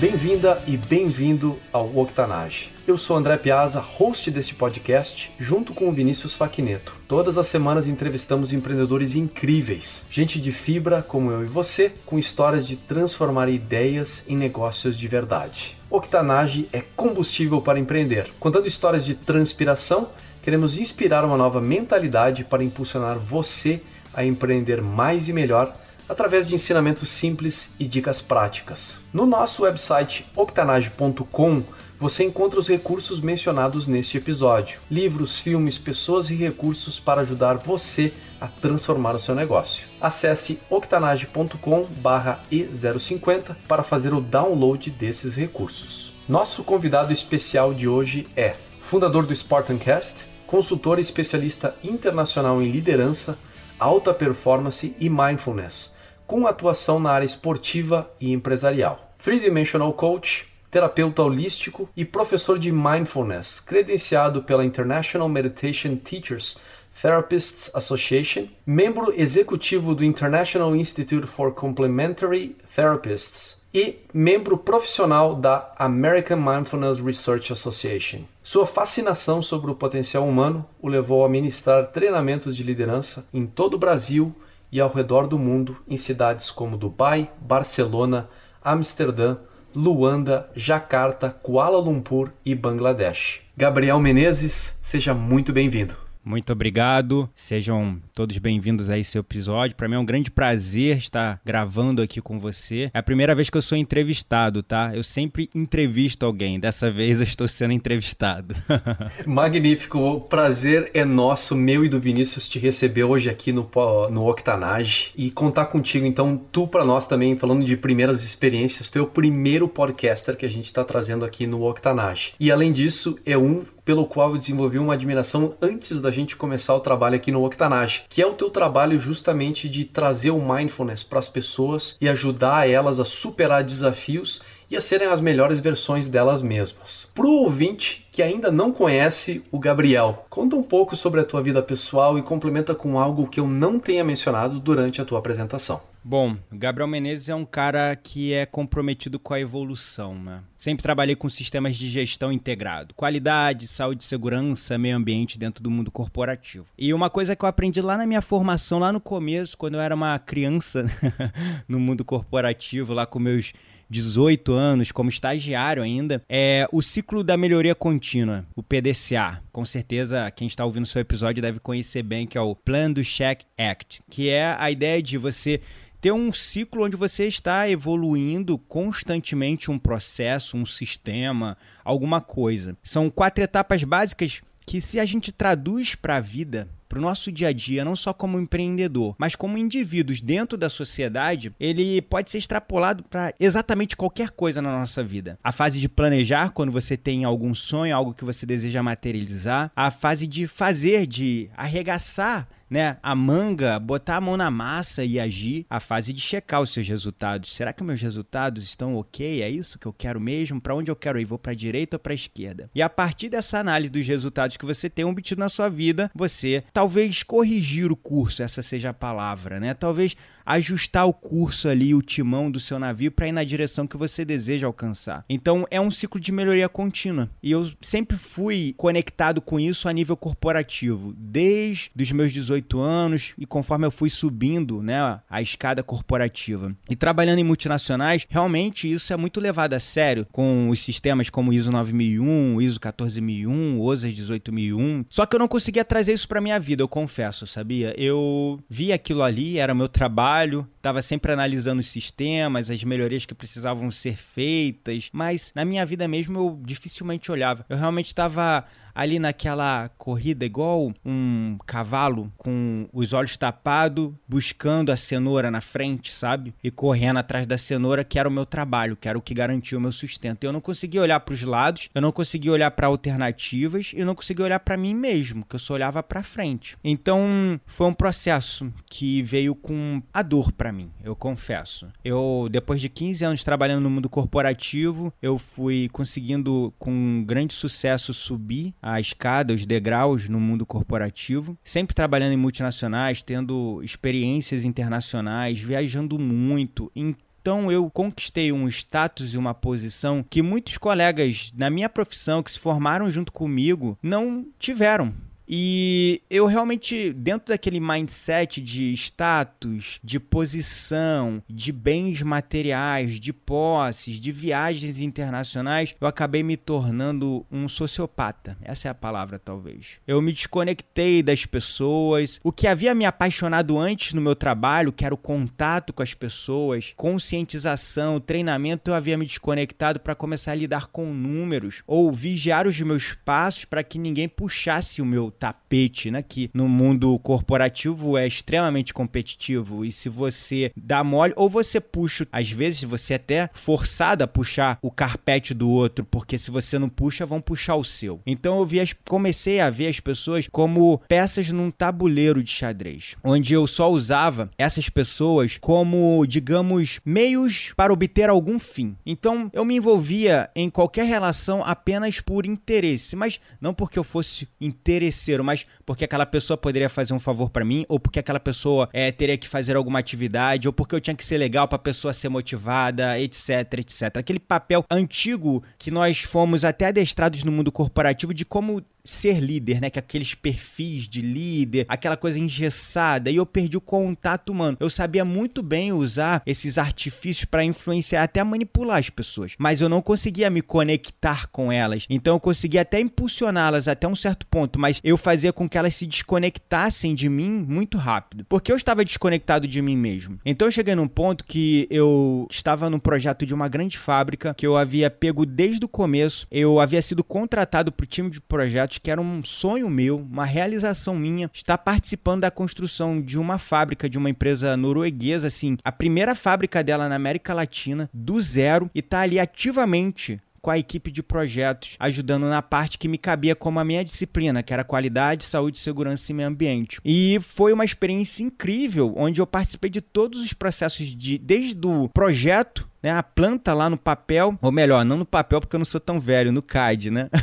Bem-vinda e bem-vindo ao Octanage. Eu sou André Piazza, host deste podcast, junto com o Vinícius Faquineto. Todas as semanas entrevistamos empreendedores incríveis, gente de fibra como eu e você, com histórias de transformar ideias em negócios de verdade. Octanage é combustível para empreender, contando histórias de transpiração. Queremos inspirar uma nova mentalidade para impulsionar você a empreender mais e melhor através de ensinamentos simples e dicas práticas. No nosso website octanage.com você encontra os recursos mencionados neste episódio: livros, filmes, pessoas e recursos para ajudar você a transformar o seu negócio. Acesse octanage.com/e050 para fazer o download desses recursos. Nosso convidado especial de hoje é fundador do Spartancast, consultor e especialista internacional em liderança, alta performance e mindfulness com atuação na área esportiva e empresarial. Three Dimensional Coach, terapeuta holístico e professor de mindfulness, credenciado pela International Meditation Teachers Therapists Association, membro executivo do International Institute for Complementary Therapists e membro profissional da American Mindfulness Research Association. Sua fascinação sobre o potencial humano o levou a ministrar treinamentos de liderança em todo o Brasil e ao redor do mundo em cidades como Dubai, Barcelona, Amsterdã, Luanda, Jacarta, Kuala Lumpur e Bangladesh. Gabriel Menezes, seja muito bem-vindo. Muito obrigado. Sejam todos bem-vindos a esse episódio. Para mim é um grande prazer estar gravando aqui com você. É a primeira vez que eu sou entrevistado, tá? Eu sempre entrevisto alguém. Dessa vez eu estou sendo entrevistado. Magnífico. O prazer é nosso, meu e do Vinícius, te receber hoje aqui no, no Octanage e contar contigo. Então, tu para nós também, falando de primeiras experiências, tu é o primeiro podcaster que a gente está trazendo aqui no Octanage. E além disso, é um pelo qual eu desenvolvi uma admiração antes da gente começar o trabalho aqui no Octanage, que é o teu trabalho justamente de trazer o mindfulness para as pessoas e ajudar elas a superar desafios e a serem as melhores versões delas mesmas. Para o ouvinte que ainda não conhece o Gabriel, conta um pouco sobre a tua vida pessoal e complementa com algo que eu não tenha mencionado durante a tua apresentação. Bom, Gabriel Menezes é um cara que é comprometido com a evolução, né? Sempre trabalhei com sistemas de gestão integrado, qualidade, saúde, segurança, meio ambiente dentro do mundo corporativo. E uma coisa que eu aprendi lá na minha formação, lá no começo, quando eu era uma criança no mundo corporativo, lá com meus 18 anos, como estagiário ainda, é o ciclo da melhoria contínua, o PDCA. Com certeza, quem está ouvindo o seu episódio deve conhecer bem, que é o Plan do Check Act, que é a ideia de você ter um ciclo onde você está evoluindo constantemente um processo, um sistema, alguma coisa. São quatro etapas básicas que, se a gente traduz para a vida, para o nosso dia a dia, não só como empreendedor, mas como indivíduos dentro da sociedade, ele pode ser extrapolado para exatamente qualquer coisa na nossa vida. A fase de planejar, quando você tem algum sonho, algo que você deseja materializar. A fase de fazer, de arregaçar né, a manga, botar a mão na massa e agir, a fase de checar os seus resultados. Será que meus resultados estão ok? É isso que eu quero mesmo? Para onde eu quero ir? Vou para a direita ou para a esquerda? E a partir dessa análise dos resultados que você tem obtido na sua vida, você talvez corrigir o curso, essa seja a palavra, né? Talvez ajustar o curso ali, o timão do seu navio para ir na direção que você deseja alcançar. Então é um ciclo de melhoria contínua. E eu sempre fui conectado com isso a nível corporativo, desde os meus 18 anos e conforme eu fui subindo, né, a escada corporativa. E trabalhando em multinacionais, realmente isso é muito levado a sério com os sistemas como ISO 9001, ISO 14001, OSAS 18001. Só que eu não conseguia trazer isso para minha vida, eu confesso, sabia? Eu vi aquilo ali, era meu trabalho trabalho, estava sempre analisando os sistemas, as melhorias que precisavam ser feitas, mas na minha vida mesmo eu dificilmente olhava. Eu realmente estava ali naquela corrida igual um cavalo com os olhos tapados, buscando a cenoura na frente, sabe? E correndo atrás da cenoura, que era o meu trabalho, que era o que garantia o meu sustento. Eu não conseguia olhar para os lados, eu não conseguia olhar para alternativas e eu não conseguia olhar para mim mesmo, que eu só olhava para frente. Então, foi um processo que veio com a dor para mim, eu confesso. Eu depois de 15 anos trabalhando no mundo corporativo, eu fui conseguindo com grande sucesso subir a escada, os degraus no mundo corporativo, sempre trabalhando em multinacionais, tendo experiências internacionais, viajando muito, então eu conquistei um status e uma posição que muitos colegas na minha profissão que se formaram junto comigo não tiveram. E eu realmente, dentro daquele mindset de status, de posição, de bens materiais, de posses, de viagens internacionais, eu acabei me tornando um sociopata. Essa é a palavra, talvez. Eu me desconectei das pessoas. O que havia me apaixonado antes no meu trabalho, que era o contato com as pessoas, conscientização, treinamento, eu havia me desconectado para começar a lidar com números ou vigiar os meus passos para que ninguém puxasse o meu tapete, né? Que no mundo corporativo é extremamente competitivo. E se você dá mole, ou você puxa, às vezes você é até forçado a puxar o carpete do outro, porque se você não puxa, vão puxar o seu. Então eu vi as, comecei a ver as pessoas como peças num tabuleiro de xadrez, onde eu só usava essas pessoas como, digamos, meios para obter algum fim. Então eu me envolvia em qualquer relação apenas por interesse, mas não porque eu fosse interesseiro mas porque aquela pessoa poderia fazer um favor para mim, ou porque aquela pessoa é, teria que fazer alguma atividade, ou porque eu tinha que ser legal para a pessoa ser motivada, etc, etc. Aquele papel antigo que nós fomos até adestrados no mundo corporativo de como ser líder, né? Que aqueles perfis de líder, aquela coisa engessada, e eu perdi o contato humano. Eu sabia muito bem usar esses artifícios para influenciar, até manipular as pessoas, mas eu não conseguia me conectar com elas. Então eu conseguia até impulsioná-las até um certo ponto, mas eu fazia com que elas se desconectassem de mim muito rápido, porque eu estava desconectado de mim mesmo. Então eu cheguei num ponto que eu estava no projeto de uma grande fábrica que eu havia pego desde o começo, eu havia sido contratado para o time de projeto que era um sonho meu, uma realização minha, estar participando da construção de uma fábrica de uma empresa norueguesa, assim, a primeira fábrica dela na América Latina, do zero, e tá ali ativamente com a equipe de projetos, ajudando na parte que me cabia como a minha disciplina, que era qualidade, saúde, segurança e meio ambiente. E foi uma experiência incrível, onde eu participei de todos os processos de desde o projeto né, a planta lá no papel, ou melhor, não no papel porque eu não sou tão velho, no CAD, né?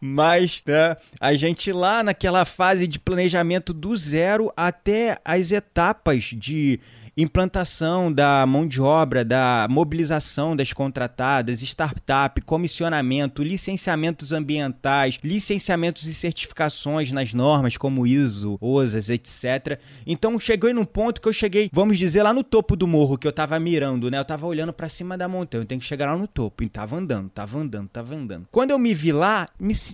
Mas né, a gente lá naquela fase de planejamento do zero até as etapas de implantação da mão de obra, da mobilização das contratadas, startup, comissionamento, licenciamentos ambientais, licenciamentos e certificações nas normas como ISO, OSAS, etc. Então cheguei num ponto que eu cheguei, vamos dizer, lá no topo do morro que eu tava mirando, né? Eu tava olhando para cima da montanha, eu tenho que chegar lá no topo. E tava andando, tava andando, tava andando. Quando eu me vi lá,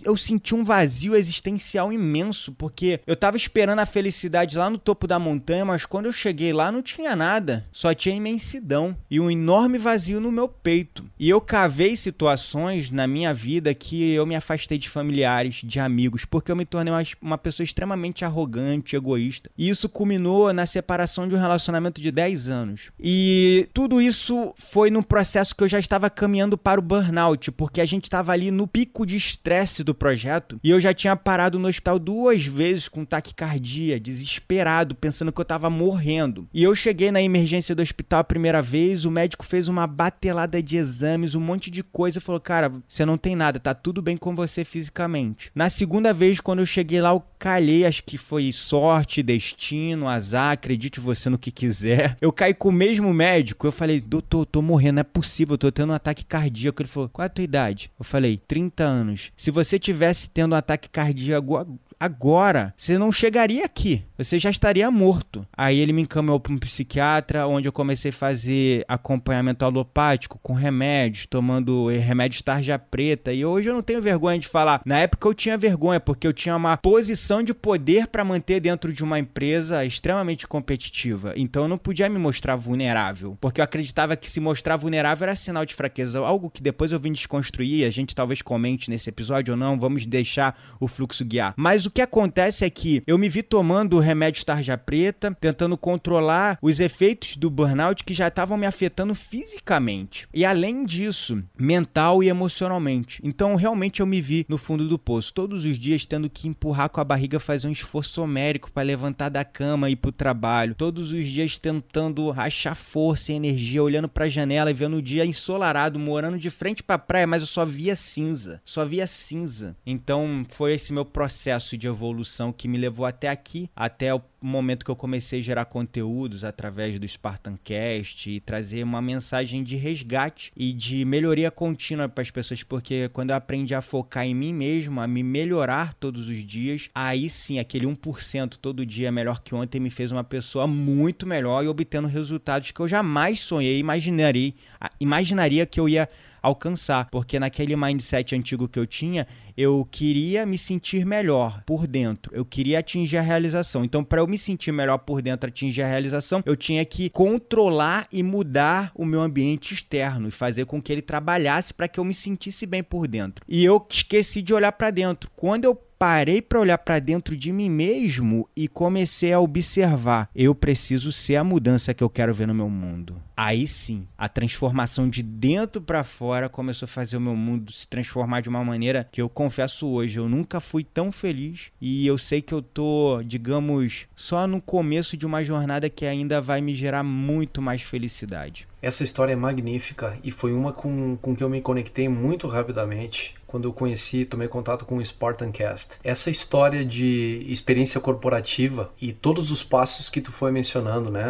eu senti um vazio existencial imenso, porque eu tava esperando a felicidade lá no topo da montanha, mas quando eu cheguei lá não tinha nada, só tinha imensidão e um enorme vazio no meu peito. E eu cavei situações na minha vida que eu me afastei de familiares, de amigos, porque eu me tornei uma, uma pessoa extremamente arrogante, egoísta. E isso culminou na separação de um relacionamento de 10 anos. E tudo isso foi num processo que eu já estava caminhando para o burnout, porque a gente estava ali no pico de estresse do projeto e eu já tinha parado no hospital duas vezes com taquicardia, desesperado, pensando que eu estava morrendo. E eu cheguei cheguei na emergência do hospital a primeira vez, o médico fez uma batelada de exames, um monte de coisa falou: Cara, você não tem nada, tá tudo bem com você fisicamente. Na segunda vez, quando eu cheguei lá, eu calhei, acho que foi sorte, destino, azar, acredite você no que quiser. Eu caí com o mesmo médico, eu falei: Doutor, tô morrendo, não é possível, eu tô tendo um ataque cardíaco. Ele falou: Qual é a tua idade? Eu falei: 30 anos. Se você tivesse tendo um ataque cardíaco agora você não chegaria aqui, você já estaria morto. Aí ele me encaminhou para um psiquiatra, onde eu comecei a fazer acompanhamento alopático com remédios, tomando remédios tarja preta. E hoje eu não tenho vergonha de falar. Na época eu tinha vergonha, porque eu tinha uma posição de poder para manter dentro de uma empresa extremamente competitiva. Então eu não podia me mostrar vulnerável, porque eu acreditava que se mostrar vulnerável era sinal de fraqueza, algo que depois eu vim desconstruir. A gente talvez comente nesse episódio ou não, vamos deixar o fluxo guiar. Mas o que acontece é que eu me vi tomando remédio tarja preta, tentando controlar os efeitos do burnout que já estavam me afetando fisicamente. E além disso, mental e emocionalmente. Então realmente eu me vi no fundo do poço, todos os dias tendo que empurrar com a barriga, fazer um esforço homérico para levantar da cama e ir pro trabalho. Todos os dias tentando achar força e energia, olhando para a janela e vendo o dia ensolarado, morando de frente para a praia, mas eu só via cinza, só via cinza. Então foi esse meu processo de evolução que me levou até aqui, até o momento que eu comecei a gerar conteúdos através do Spartancast e trazer uma mensagem de resgate e de melhoria contínua para as pessoas, porque quando eu aprendi a focar em mim mesmo, a me melhorar todos os dias, aí sim, aquele 1% todo dia melhor que ontem me fez uma pessoa muito melhor e obtendo resultados que eu jamais sonhei, imaginaria, imaginaria que eu ia alcançar, porque naquele mindset antigo que eu tinha, eu queria me sentir melhor por dentro, eu queria atingir a realização. Então, para eu me sentir melhor por dentro, atingir a realização, eu tinha que controlar e mudar o meu ambiente externo e fazer com que ele trabalhasse para que eu me sentisse bem por dentro. E eu esqueci de olhar para dentro. Quando eu parei para olhar para dentro de mim mesmo e comecei a observar. Eu preciso ser a mudança que eu quero ver no meu mundo. Aí sim, a transformação de dentro para fora começou a fazer o meu mundo se transformar de uma maneira que eu confesso hoje, eu nunca fui tão feliz e eu sei que eu tô, digamos, só no começo de uma jornada que ainda vai me gerar muito mais felicidade. Essa história é magnífica e foi uma com, com que eu me conectei muito rapidamente quando eu conheci, tomei contato com o Spartancast. Essa história de experiência corporativa e todos os passos que tu foi mencionando, né?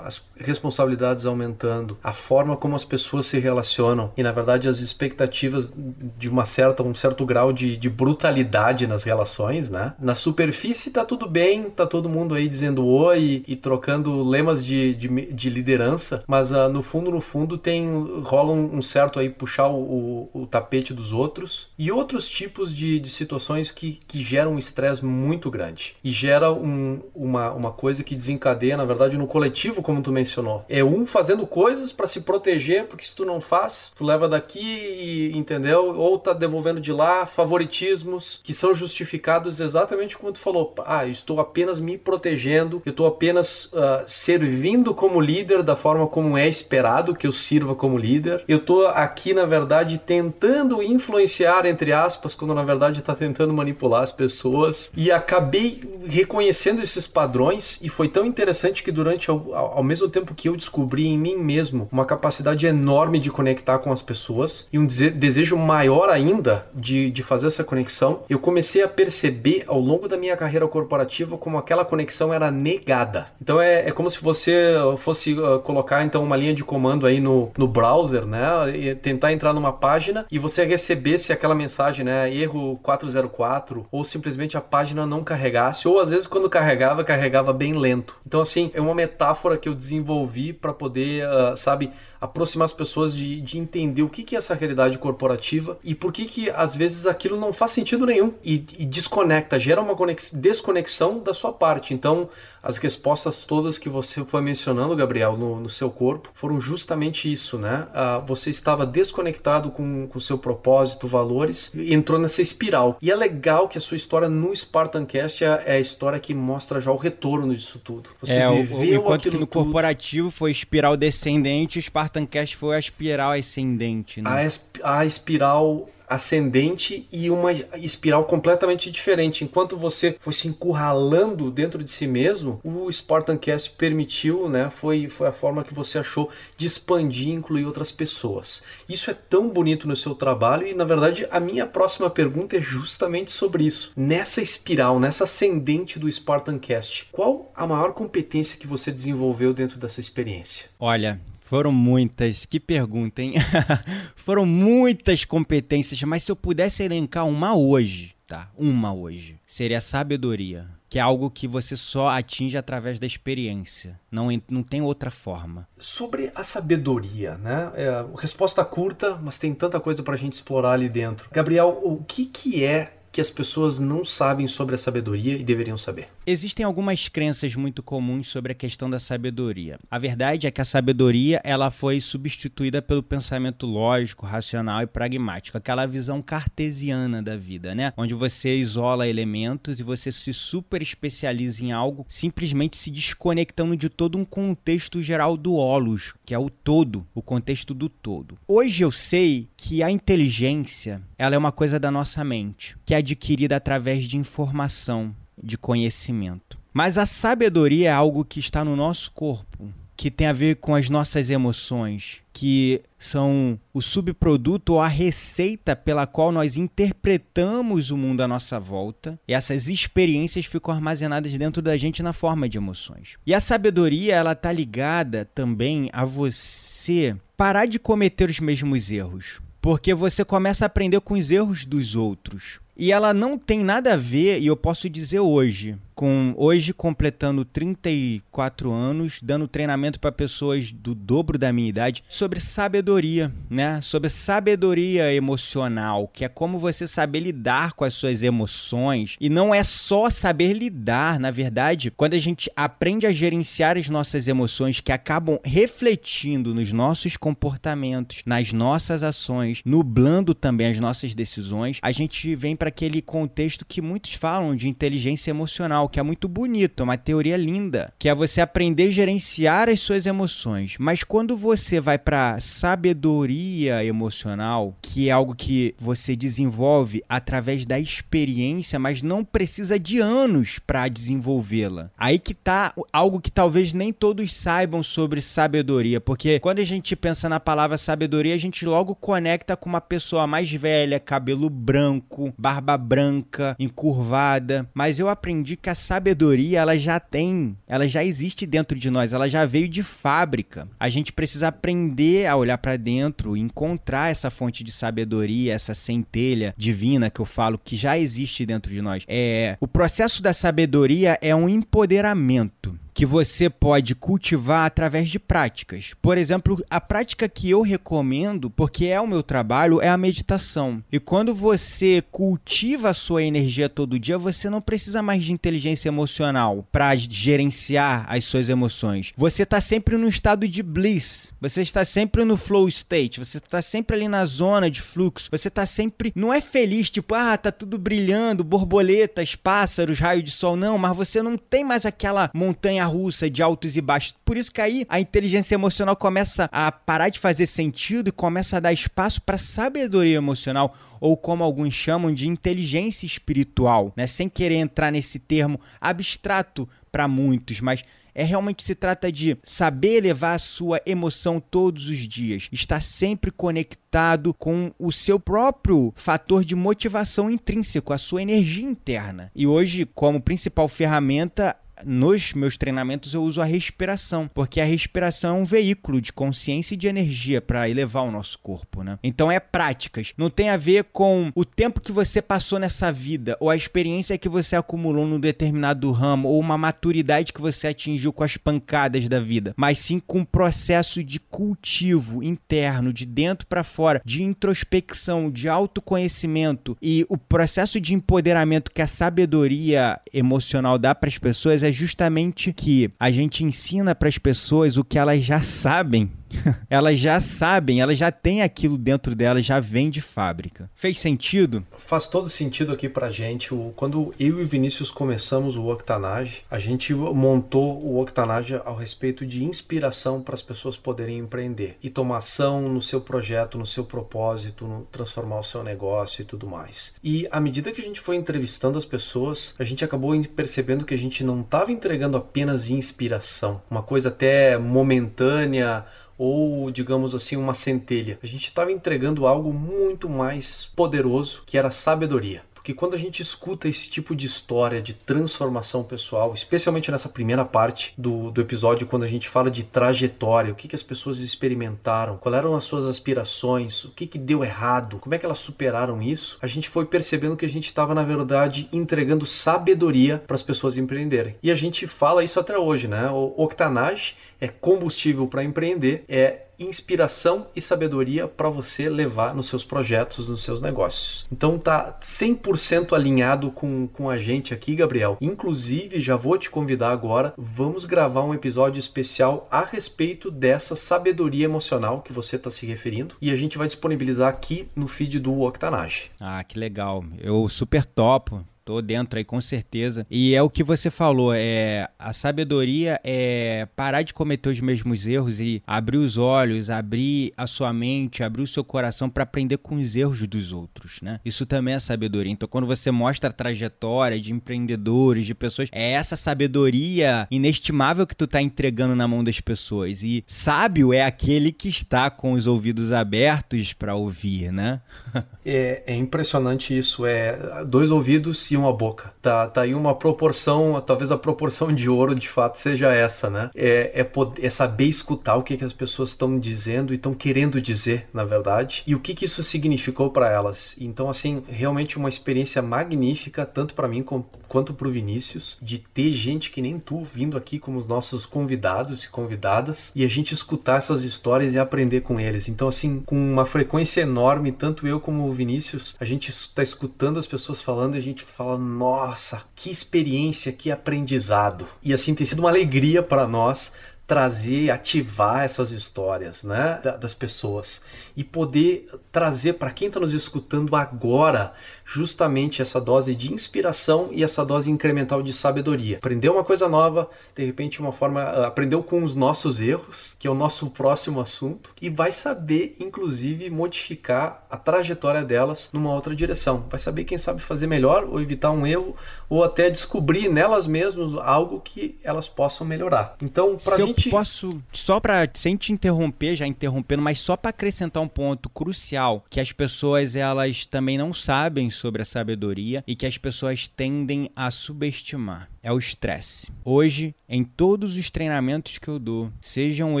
As responsabilidades aumentando, a forma como as pessoas se relacionam e, na verdade, as expectativas de uma certa, um certo grau de, de brutalidade nas relações, né? Na superfície tá tudo bem, tá todo mundo aí dizendo oi e, e trocando lemas de, de, de liderança, mas uh, no fundo, no fundo, tem rola um, um certo aí puxar o, o, o tapete dos outros e outros tipos de, de situações que, que geram um estresse muito grande. E gera um, uma, uma coisa que desencadeia, na verdade, no coletivo, como tu mencionou. É um fazendo coisas para se proteger, porque se tu não faz, tu leva daqui e, entendeu? Ou tá devolvendo de lá favoritismos que são justificados exatamente como tu falou. Ah, eu estou apenas me protegendo, eu estou apenas uh, servindo como líder da forma como é esperado que eu sirva como líder. Eu estou aqui, na verdade, tentando influenciar influenciar, entre aspas, quando na verdade está tentando manipular as pessoas. E acabei reconhecendo esses padrões e foi tão interessante que durante, ao, ao mesmo tempo que eu descobri em mim mesmo uma capacidade enorme de conectar com as pessoas e um desejo maior ainda de, de fazer essa conexão, eu comecei a perceber ao longo da minha carreira corporativa como aquela conexão era negada. Então é, é como se você fosse uh, colocar então uma linha de comando aí no, no browser, né? E tentar entrar numa página e você recebesse aquela mensagem, né? Erro 404, ou simplesmente a página não carregasse, ou às vezes quando carregava, carregava bem lento. Então, assim, é uma metáfora que eu desenvolvi para poder, uh, sabe, aproximar as pessoas de, de entender o que, que é essa realidade corporativa e por que, que às vezes aquilo não faz sentido nenhum e, e desconecta, gera uma desconexão da sua parte. Então, as respostas todas que você foi mencionando, Gabriel, no, no seu corpo, foram justamente isso, né? Ah, você estava desconectado com o seu propósito, valores, e entrou nessa espiral. E é legal que a sua história no Spartancast é, é a história que mostra já o retorno disso tudo. Você é, viveu enquanto que no tudo. corporativo foi espiral descendente, o Spartancast foi a espiral ascendente, né? A, esp a espiral ascendente e uma espiral completamente diferente. Enquanto você foi se encurralando dentro de si mesmo, o Spartancast permitiu, né? Foi, foi a forma que você achou de expandir e incluir outras pessoas. Isso é tão bonito no seu trabalho e, na verdade, a minha próxima pergunta é justamente sobre isso. Nessa espiral, nessa ascendente do Spartancast, qual a maior competência que você desenvolveu dentro dessa experiência? Olha, foram muitas, que pergunta, hein? Foram muitas competências, mas se eu pudesse elencar uma hoje, citar, uma hoje, seria sabedoria que é algo que você só atinge através da experiência. Não, não tem outra forma. Sobre a sabedoria, né? É, resposta curta, mas tem tanta coisa para a gente explorar ali dentro. Gabriel, o que, que é que as pessoas não sabem sobre a sabedoria e deveriam saber? Existem algumas crenças muito comuns sobre a questão da sabedoria. A verdade é que a sabedoria ela foi substituída pelo pensamento lógico, racional e pragmático, aquela visão cartesiana da vida, né? Onde você isola elementos e você se super especializa em algo, simplesmente se desconectando de todo um contexto geral do holos, que é o todo, o contexto do todo. Hoje eu sei que a inteligência, ela é uma coisa da nossa mente, que é adquirida através de informação, de conhecimento. Mas a sabedoria é algo que está no nosso corpo, que tem a ver com as nossas emoções, que são o subproduto ou a receita pela qual nós interpretamos o mundo à nossa volta. E essas experiências ficam armazenadas dentro da gente na forma de emoções. E a sabedoria, ela tá ligada também a você parar de cometer os mesmos erros, porque você começa a aprender com os erros dos outros. E ela não tem nada a ver, e eu posso dizer hoje, com hoje completando 34 anos, dando treinamento para pessoas do dobro da minha idade sobre sabedoria, né? Sobre sabedoria emocional, que é como você saber lidar com as suas emoções e não é só saber lidar, na verdade, quando a gente aprende a gerenciar as nossas emoções que acabam refletindo nos nossos comportamentos, nas nossas ações, nublando também as nossas decisões, a gente vem para aquele contexto que muitos falam de inteligência emocional que é muito bonito, é uma teoria linda, que é você aprender a gerenciar as suas emoções. Mas quando você vai para sabedoria emocional, que é algo que você desenvolve através da experiência, mas não precisa de anos para desenvolvê-la. Aí que tá algo que talvez nem todos saibam sobre sabedoria, porque quando a gente pensa na palavra sabedoria, a gente logo conecta com uma pessoa mais velha, cabelo branco, barba branca, encurvada, mas eu aprendi que a sabedoria ela já tem, ela já existe dentro de nós, ela já veio de fábrica. A gente precisa aprender a olhar para dentro, encontrar essa fonte de sabedoria, essa centelha divina que eu falo que já existe dentro de nós. É, o processo da sabedoria é um empoderamento que você pode cultivar através de práticas. Por exemplo, a prática que eu recomendo, porque é o meu trabalho, é a meditação. E quando você cultiva a sua energia todo dia, você não precisa mais de inteligência emocional para gerenciar as suas emoções. Você está sempre no estado de bliss. Você está sempre no flow state. Você está sempre ali na zona de fluxo. Você está sempre. Não é feliz, tipo, ah, tá tudo brilhando, borboletas, pássaros, raio de sol. Não, mas você não tem mais aquela montanha russa de altos e baixos. Por isso que aí a inteligência emocional começa a parar de fazer sentido e começa a dar espaço para sabedoria emocional, ou como alguns chamam de inteligência espiritual, né? Sem querer entrar nesse termo abstrato para muitos, mas é realmente se trata de saber levar a sua emoção todos os dias, estar sempre conectado com o seu próprio fator de motivação intrínseco, a sua energia interna. E hoje, como principal ferramenta, nos meus treinamentos eu uso a respiração, porque a respiração é um veículo de consciência e de energia para elevar o nosso corpo, né? Então é práticas, não tem a ver com o tempo que você passou nessa vida ou a experiência que você acumulou num determinado ramo ou uma maturidade que você atingiu com as pancadas da vida, mas sim com um processo de cultivo interno, de dentro para fora, de introspecção, de autoconhecimento e o processo de empoderamento que a sabedoria emocional dá para as pessoas é é justamente que a gente ensina para as pessoas o que elas já sabem elas já sabem, elas já têm aquilo dentro delas, já vem de fábrica. Fez sentido? Faz todo sentido aqui pra gente. Quando eu e Vinícius começamos o Octanage, a gente montou o Octanage ao respeito de inspiração para as pessoas poderem empreender e tomar ação no seu projeto, no seu propósito, no transformar o seu negócio e tudo mais. E à medida que a gente foi entrevistando as pessoas, a gente acabou percebendo que a gente não estava entregando apenas inspiração, uma coisa até momentânea ou, digamos assim, uma centelha. A gente estava entregando algo muito mais poderoso, que era sabedoria porque quando a gente escuta esse tipo de história de transformação pessoal, especialmente nessa primeira parte do, do episódio, quando a gente fala de trajetória, o que, que as pessoas experimentaram, quais eram as suas aspirações, o que, que deu errado, como é que elas superaram isso, a gente foi percebendo que a gente estava, na verdade, entregando sabedoria para as pessoas empreenderem. E a gente fala isso até hoje, né? O Octanage é combustível para empreender, é inspiração e sabedoria para você levar nos seus projetos, nos seus negócios. Então tá 100% alinhado com, com a gente aqui, Gabriel. Inclusive, já vou te convidar agora, vamos gravar um episódio especial a respeito dessa sabedoria emocional que você está se referindo e a gente vai disponibilizar aqui no feed do Octanage. Ah, que legal. Eu super topo. Tô dentro aí com certeza. E é o que você falou, é a sabedoria é parar de cometer os mesmos erros e abrir os olhos, abrir a sua mente, abrir o seu coração para aprender com os erros dos outros, né? Isso também é sabedoria. Então quando você mostra a trajetória de empreendedores, de pessoas, é essa sabedoria inestimável que tu tá entregando na mão das pessoas. E sábio é aquele que está com os ouvidos abertos para ouvir, né? é, é impressionante isso, é dois ouvidos e uma boca. Tá, tá aí uma proporção, talvez a proporção de ouro de fato seja essa, né? É, é, poder, é saber escutar o que, que as pessoas estão dizendo e estão querendo dizer, na verdade, e o que, que isso significou para elas. Então, assim, realmente uma experiência magnífica, tanto para mim como, quanto para o Vinícius, de ter gente que nem tu vindo aqui como nossos convidados e convidadas e a gente escutar essas histórias e aprender com eles. Então, assim, com uma frequência enorme, tanto eu como o Vinícius, a gente está escutando as pessoas falando e a gente fala fala: nossa, que experiência, que aprendizado. E assim tem sido uma alegria para nós trazer, ativar essas histórias, né, das pessoas e poder trazer para quem está nos escutando agora justamente essa dose de inspiração e essa dose incremental de sabedoria. Aprendeu uma coisa nova, de repente uma forma, ah, aprendeu com os nossos erros, que é o nosso próximo assunto, e vai saber inclusive modificar a trajetória delas numa outra direção. Vai saber quem sabe fazer melhor ou evitar um erro ou até descobrir nelas mesmas algo que elas possam melhorar. Então, para gente posso só para sem te interromper, já interrompendo, mas só para acrescentar um ponto crucial que as pessoas elas também não sabem sobre a sabedoria e que as pessoas tendem a subestimar é o estresse. Hoje, em todos os treinamentos que eu dou, sejam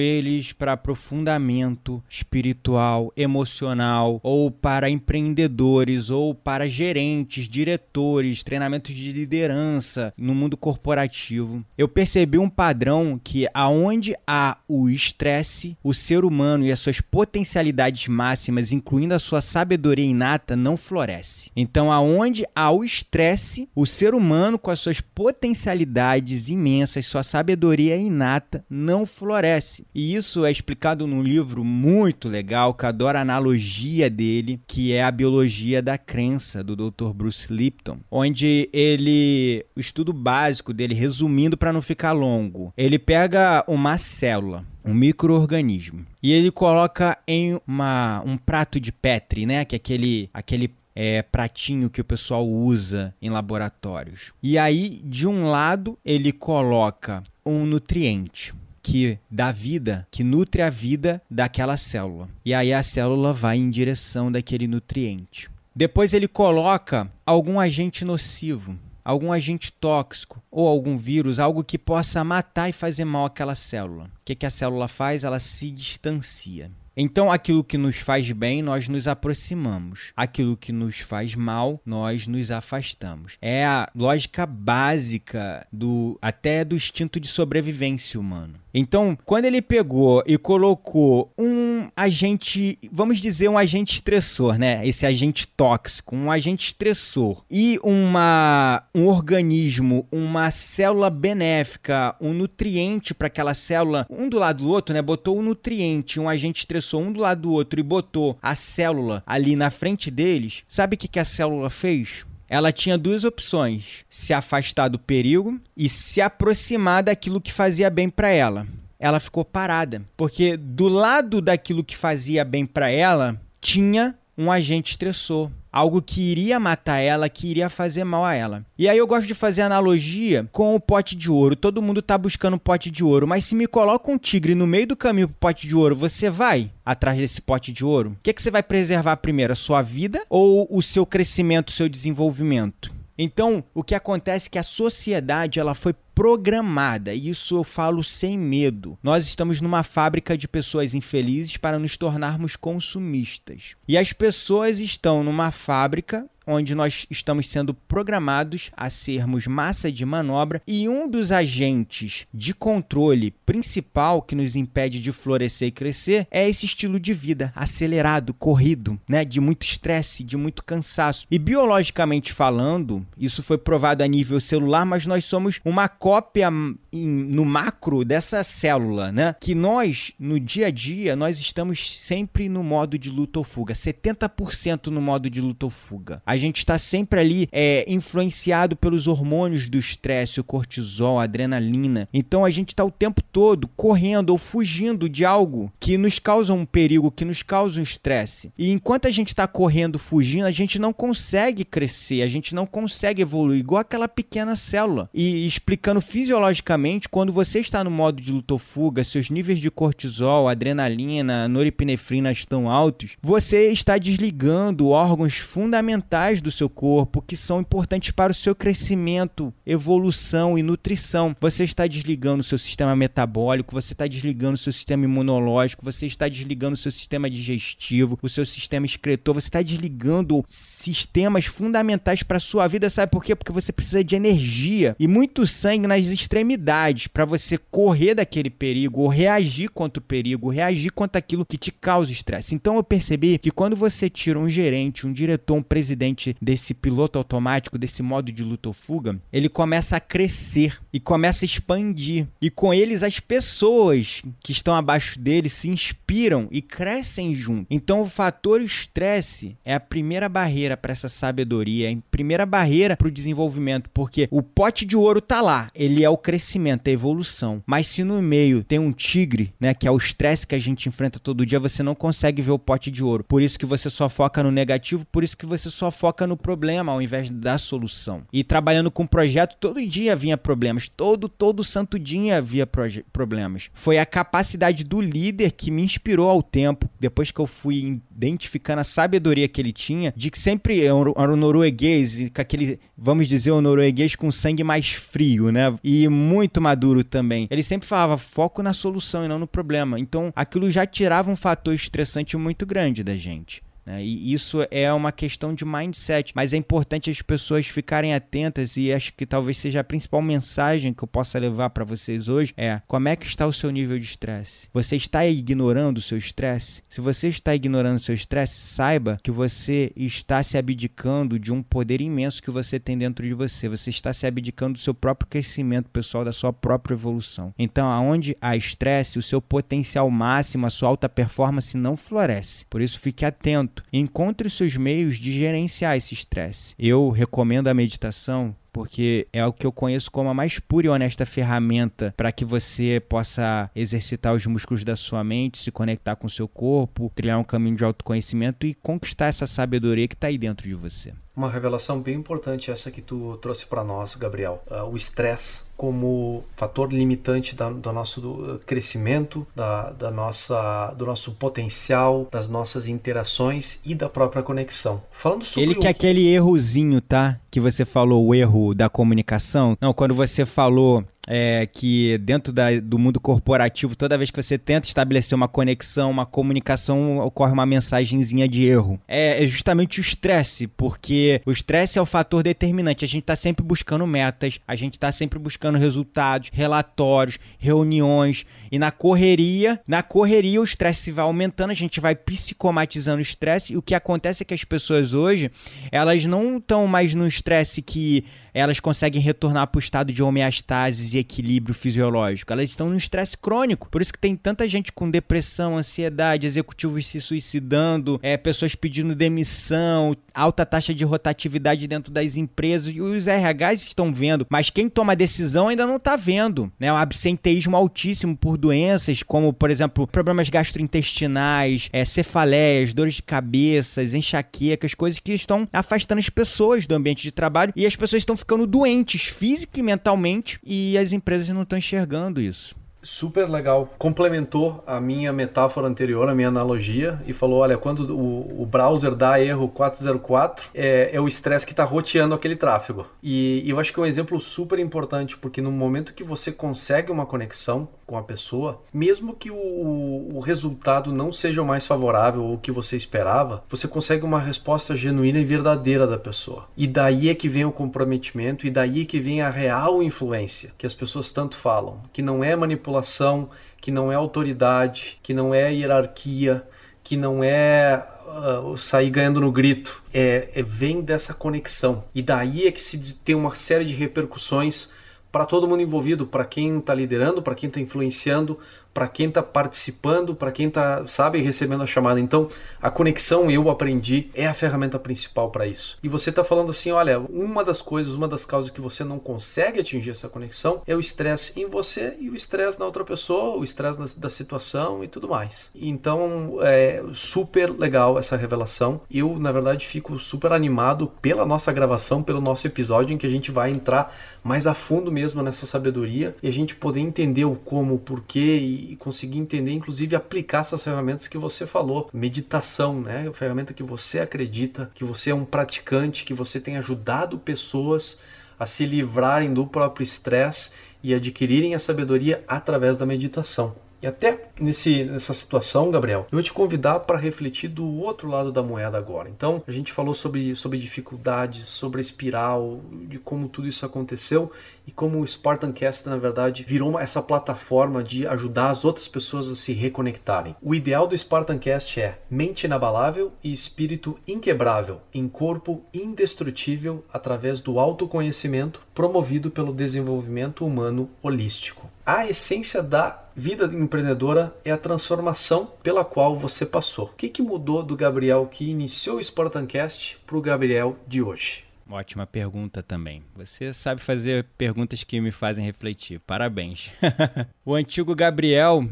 eles para aprofundamento espiritual, emocional, ou para empreendedores, ou para gerentes, diretores, treinamentos de liderança no mundo corporativo, eu percebi um padrão que aonde há o estresse, o ser humano e as suas potencialidades máximas, incluindo a sua sabedoria inata, não floresce. Então, aonde há o estresse, o ser humano com as suas potencialidades potencialidades imensas, sua sabedoria inata não floresce. E isso é explicado num livro muito legal, que adoro a analogia dele, que é a biologia da crença, do Dr. Bruce Lipton, onde ele, o estudo básico dele, resumindo para não ficar longo, ele pega uma célula, um microorganismo. E ele coloca em uma, um prato de Petri, né? Que é aquele, aquele é, pratinho que o pessoal usa em laboratórios. E aí, de um lado, ele coloca um nutriente que dá vida, que nutre a vida daquela célula. E aí a célula vai em direção daquele nutriente. Depois ele coloca algum agente nocivo, algum agente tóxico ou algum vírus, algo que possa matar e fazer mal àquela célula. O que, que a célula faz? Ela se distancia. Então, aquilo que nos faz bem, nós nos aproximamos. Aquilo que nos faz mal, nós nos afastamos. É a lógica básica do até do instinto de sobrevivência humano. Então, quando ele pegou e colocou um agente, vamos dizer, um agente estressor, né? Esse agente tóxico, um agente estressor e uma um organismo, uma célula benéfica, um nutriente para aquela célula, um do lado do outro, né? Botou um nutriente, um agente estressor um do lado do outro e botou a célula ali na frente deles. Sabe o que, que a célula fez? ela tinha duas opções: se afastar do perigo e se aproximar daquilo que fazia bem para ela. Ela ficou parada, porque do lado daquilo que fazia bem para ela tinha um agente estressor, algo que iria matar ela, que iria fazer mal a ela. E aí eu gosto de fazer analogia com o pote de ouro. Todo mundo tá buscando um pote de ouro, mas se me coloca um tigre no meio do caminho pro pote de ouro, você vai atrás desse pote de ouro? O que, é que você vai preservar primeiro, a sua vida ou o seu crescimento, o seu desenvolvimento? Então, o que acontece é que a sociedade ela foi programada, e isso eu falo sem medo. Nós estamos numa fábrica de pessoas infelizes para nos tornarmos consumistas. E as pessoas estão numa fábrica onde nós estamos sendo programados a sermos massa de manobra e um dos agentes de controle principal que nos impede de florescer e crescer é esse estilo de vida acelerado, corrido, né, de muito estresse, de muito cansaço. E biologicamente falando, isso foi provado a nível celular, mas nós somos uma cópia no macro dessa célula, né? Que nós no dia a dia nós estamos sempre no modo de luta ou fuga, 70% no modo de luta ou fuga. A gente está sempre ali é, influenciado pelos hormônios do estresse, o cortisol, a adrenalina. Então a gente está o tempo todo correndo ou fugindo de algo que nos causa um perigo, que nos causa um estresse. E enquanto a gente está correndo, fugindo, a gente não consegue crescer, a gente não consegue evoluir, igual aquela pequena célula. E explicando fisiologicamente, quando você está no modo de luta ou fuga, seus níveis de cortisol, adrenalina, norepinefrina estão altos, você está desligando órgãos fundamentais do seu corpo que são importantes para o seu crescimento, evolução e nutrição. Você está desligando o seu sistema metabólico, você está desligando o seu sistema imunológico, você está desligando o seu sistema digestivo, o seu sistema excretor, você está desligando sistemas fundamentais para a sua vida. Sabe por quê? Porque você precisa de energia e muito sangue nas extremidades para você correr daquele perigo ou reagir contra o perigo, reagir contra aquilo que te causa estresse. Então eu percebi que quando você tira um gerente, um diretor, um presidente, desse piloto automático, desse modo de luta ou fuga, ele começa a crescer e começa a expandir. E com eles, as pessoas que estão abaixo dele se inspiram e crescem junto. Então, o fator estresse é a primeira barreira para essa sabedoria, é a primeira barreira para o desenvolvimento, porque o pote de ouro tá lá, ele é o crescimento, é a evolução. Mas se no meio tem um tigre, né, que é o estresse que a gente enfrenta todo dia, você não consegue ver o pote de ouro. Por isso que você só foca no negativo, por isso que você só foca no problema ao invés da solução. E trabalhando com projeto, todo dia vinha problemas, todo todo santo dia havia problemas. Foi a capacidade do líder que me inspirou ao tempo, depois que eu fui identificando a sabedoria que ele tinha, de que sempre era um norueguês, com aquele, vamos dizer, um norueguês com sangue mais frio, né? E muito maduro também. Ele sempre falava foco na solução e não no problema. Então, aquilo já tirava um fator estressante muito grande da gente. Né? E isso é uma questão de mindset, mas é importante as pessoas ficarem atentas e acho que talvez seja a principal mensagem que eu possa levar para vocês hoje é como é que está o seu nível de estresse? Você está ignorando o seu estresse? Se você está ignorando o seu estresse, saiba que você está se abdicando de um poder imenso que você tem dentro de você. Você está se abdicando do seu próprio crescimento pessoal, da sua própria evolução. Então, aonde há estresse, o seu potencial máximo, a sua alta performance não floresce. Por isso, fique atento Encontre os seus meios de gerenciar esse estresse. Eu recomendo a meditação porque é o que eu conheço como a mais pura e honesta ferramenta para que você possa exercitar os músculos da sua mente, se conectar com o seu corpo, trilhar um caminho de autoconhecimento e conquistar essa sabedoria que está aí dentro de você. Uma revelação bem importante essa que tu trouxe para nós, Gabriel. Uh, o estresse como fator limitante da, do nosso crescimento, da, da, nossa, do nosso potencial, das nossas interações e da própria conexão. Falando sobre Ele o... que é aquele errozinho, tá? Que você falou, o erro da comunicação. Não, quando você falou é, que dentro da, do mundo corporativo, toda vez que você tenta estabelecer uma conexão, uma comunicação, ocorre uma mensagenzinha de erro. É, é justamente o estresse, porque o estresse é o fator determinante. A gente está sempre buscando metas, a gente está sempre buscando resultados, relatórios, reuniões, e na correria, na correria o estresse vai aumentando, a gente vai psicomatizando o estresse, e o que acontece é que as pessoas hoje, elas não estão mais no estresse que elas conseguem retornar para o estado de homeostase desequilíbrio fisiológico, elas estão no estresse crônico. Por isso que tem tanta gente com depressão, ansiedade, executivos se suicidando, é, pessoas pedindo demissão, alta taxa de rotatividade dentro das empresas. E os RHs estão vendo, mas quem toma decisão ainda não está vendo, né? Um absenteísmo altíssimo por doenças como, por exemplo, problemas gastrointestinais, é, cefaleias, dores de cabeça, enxaquecas, coisas que estão afastando as pessoas do ambiente de trabalho. E as pessoas estão ficando doentes física e mentalmente. E as empresas não estão enxergando isso super legal. Complementou a minha metáfora anterior, a minha analogia, e falou: olha, quando o, o browser dá erro 404, é, é o estresse que está roteando aquele tráfego. E, e, eu acho que é um exemplo super importante, porque no momento que você consegue uma conexão com a pessoa, mesmo que o, o resultado não seja o mais favorável ou o que você esperava, você consegue uma resposta genuína e verdadeira da pessoa. E daí é que vem o comprometimento, e daí é que vem a real influência, que as pessoas tanto falam, que não é manipulação que não é autoridade, que não é hierarquia, que não é uh, sair ganhando no grito. É, é, vem dessa conexão. E daí é que se tem uma série de repercussões para todo mundo envolvido, para quem está liderando, para quem está influenciando, para quem está participando, para quem está, sabe, recebendo a chamada. Então, a conexão, eu aprendi, é a ferramenta principal para isso. E você está falando assim, olha, uma das coisas, uma das causas que você não consegue atingir essa conexão é o estresse em você e o estresse na outra pessoa, o estresse da situação e tudo mais. Então, é super legal essa revelação. Eu, na verdade, fico super animado pela nossa gravação, pelo nosso episódio em que a gente vai entrar mais a fundo mesmo nessa sabedoria e a gente poder entender o como, o porquê e conseguir entender, inclusive aplicar essas ferramentas que você falou. Meditação, né? A ferramenta que você acredita, que você é um praticante, que você tem ajudado pessoas a se livrarem do próprio estresse e adquirirem a sabedoria através da meditação. E até nesse, nessa situação, Gabriel, eu vou te convidar para refletir do outro lado da moeda agora. Então, a gente falou sobre, sobre dificuldades, sobre a espiral, de como tudo isso aconteceu e como o Spartancast, na verdade, virou uma, essa plataforma de ajudar as outras pessoas a se reconectarem. O ideal do Spartancast é mente inabalável e espírito inquebrável, em corpo indestrutível através do autoconhecimento promovido pelo desenvolvimento humano holístico. A essência da vida empreendedora é a transformação pela qual você passou. O que, que mudou do Gabriel que iniciou o Sportancast para o Gabriel de hoje? Ótima pergunta também. Você sabe fazer perguntas que me fazem refletir. Parabéns. o antigo Gabriel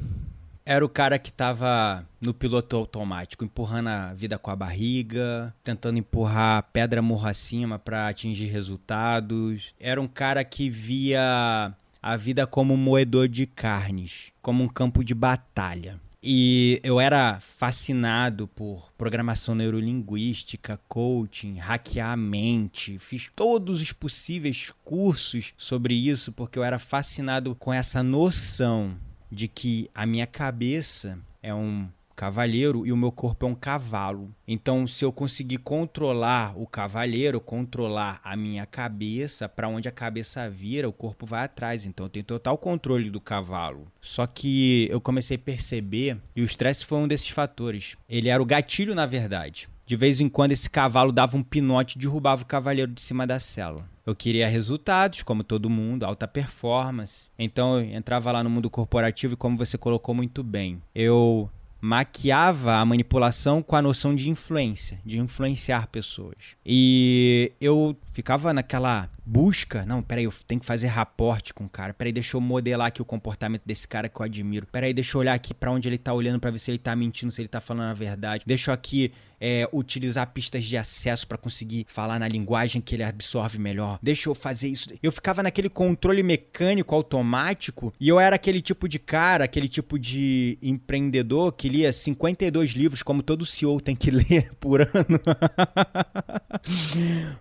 era o cara que estava no piloto automático, empurrando a vida com a barriga, tentando empurrar pedra morro acima para atingir resultados. Era um cara que via a vida como um moedor de carnes, como um campo de batalha. E eu era fascinado por programação neurolinguística, coaching, hackear a mente. Fiz todos os possíveis cursos sobre isso porque eu era fascinado com essa noção de que a minha cabeça é um cavaleiro e o meu corpo é um cavalo. Então, se eu conseguir controlar o cavaleiro, controlar a minha cabeça, para onde a cabeça vira, o corpo vai atrás. Então, eu tenho total controle do cavalo. Só que eu comecei a perceber, e o estresse foi um desses fatores. Ele era o gatilho, na verdade. De vez em quando, esse cavalo dava um pinote e derrubava o cavaleiro de cima da cela. Eu queria resultados, como todo mundo, alta performance. Então eu entrava lá no mundo corporativo e, como você colocou muito bem, eu maquiava a manipulação com a noção de influência, de influenciar pessoas. E eu ficava naquela busca, não, peraí, eu tenho que fazer raporte com o cara. Peraí, deixa eu modelar aqui o comportamento desse cara que eu admiro. Peraí, deixa eu olhar aqui para onde ele tá olhando para ver se ele tá mentindo, se ele tá falando a verdade. Deixa eu aqui é, utilizar pistas de acesso para conseguir falar na linguagem que ele absorve melhor. Deixa eu fazer isso. Eu ficava naquele controle mecânico automático e eu era aquele tipo de cara, aquele tipo de empreendedor que lia 52 livros, como todo CEO tem que ler por ano.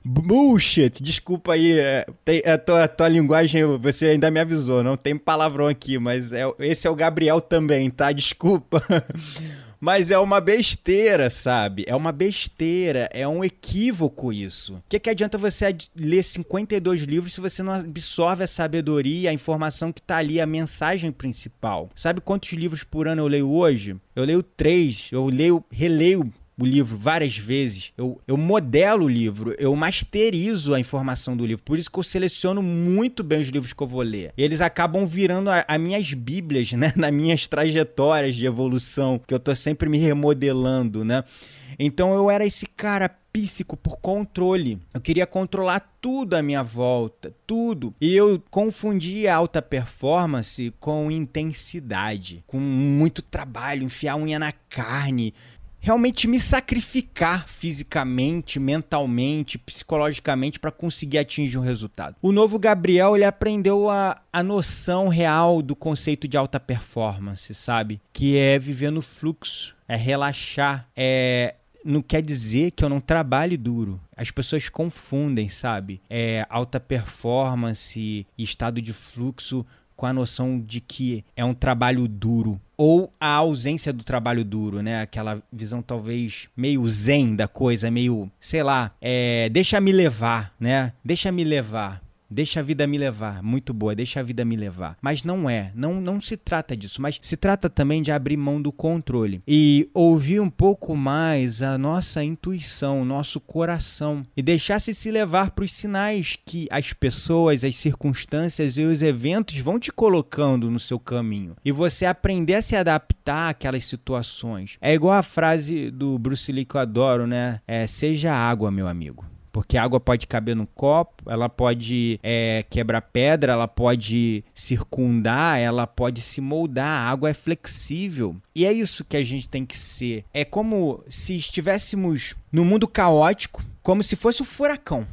Bullshit! Desculpa aí. É, tem, a, tua, a tua linguagem, você ainda me avisou, não tem palavrão aqui, mas é, esse é o Gabriel também, tá? Desculpa. Mas é uma besteira, sabe? É uma besteira, é um equívoco isso. O que, que adianta você ler 52 livros se você não absorve a sabedoria, a informação que tá ali, a mensagem principal? Sabe quantos livros por ano eu leio hoje? Eu leio três, eu leio, releio o livro várias vezes, eu, eu modelo o livro, eu masterizo a informação do livro. Por isso que eu seleciono muito bem os livros que eu vou ler. Eles acabam virando as minhas bíblias, né? Nas minhas trajetórias de evolução, que eu tô sempre me remodelando, né? Então eu era esse cara píssico por controle. Eu queria controlar tudo à minha volta, tudo. E eu confundia alta performance com intensidade, com muito trabalho, enfiar unha na carne, realmente me sacrificar fisicamente, mentalmente, psicologicamente para conseguir atingir um resultado. O novo Gabriel ele aprendeu a, a noção real do conceito de alta performance, sabe? Que é viver no fluxo, é relaxar, é não quer dizer que eu não trabalhe duro. As pessoas confundem, sabe? É alta performance e estado de fluxo com a noção de que é um trabalho duro ou a ausência do trabalho duro, né? Aquela visão talvez meio zen da coisa, meio, sei lá, é, deixa me levar, né? Deixa me levar. Deixa a vida me levar, muito boa, deixa a vida me levar. Mas não é, não, não se trata disso, mas se trata também de abrir mão do controle e ouvir um pouco mais a nossa intuição, nosso coração e deixar-se se levar para os sinais que as pessoas, as circunstâncias e os eventos vão te colocando no seu caminho e você aprender a se adaptar àquelas situações. É igual a frase do Bruce Lee que eu adoro, né? É, seja água, meu amigo. Porque a água pode caber no copo, ela pode é, quebrar pedra, ela pode circundar, ela pode se moldar. A água é flexível. E é isso que a gente tem que ser. É como se estivéssemos no mundo caótico, como se fosse o um furacão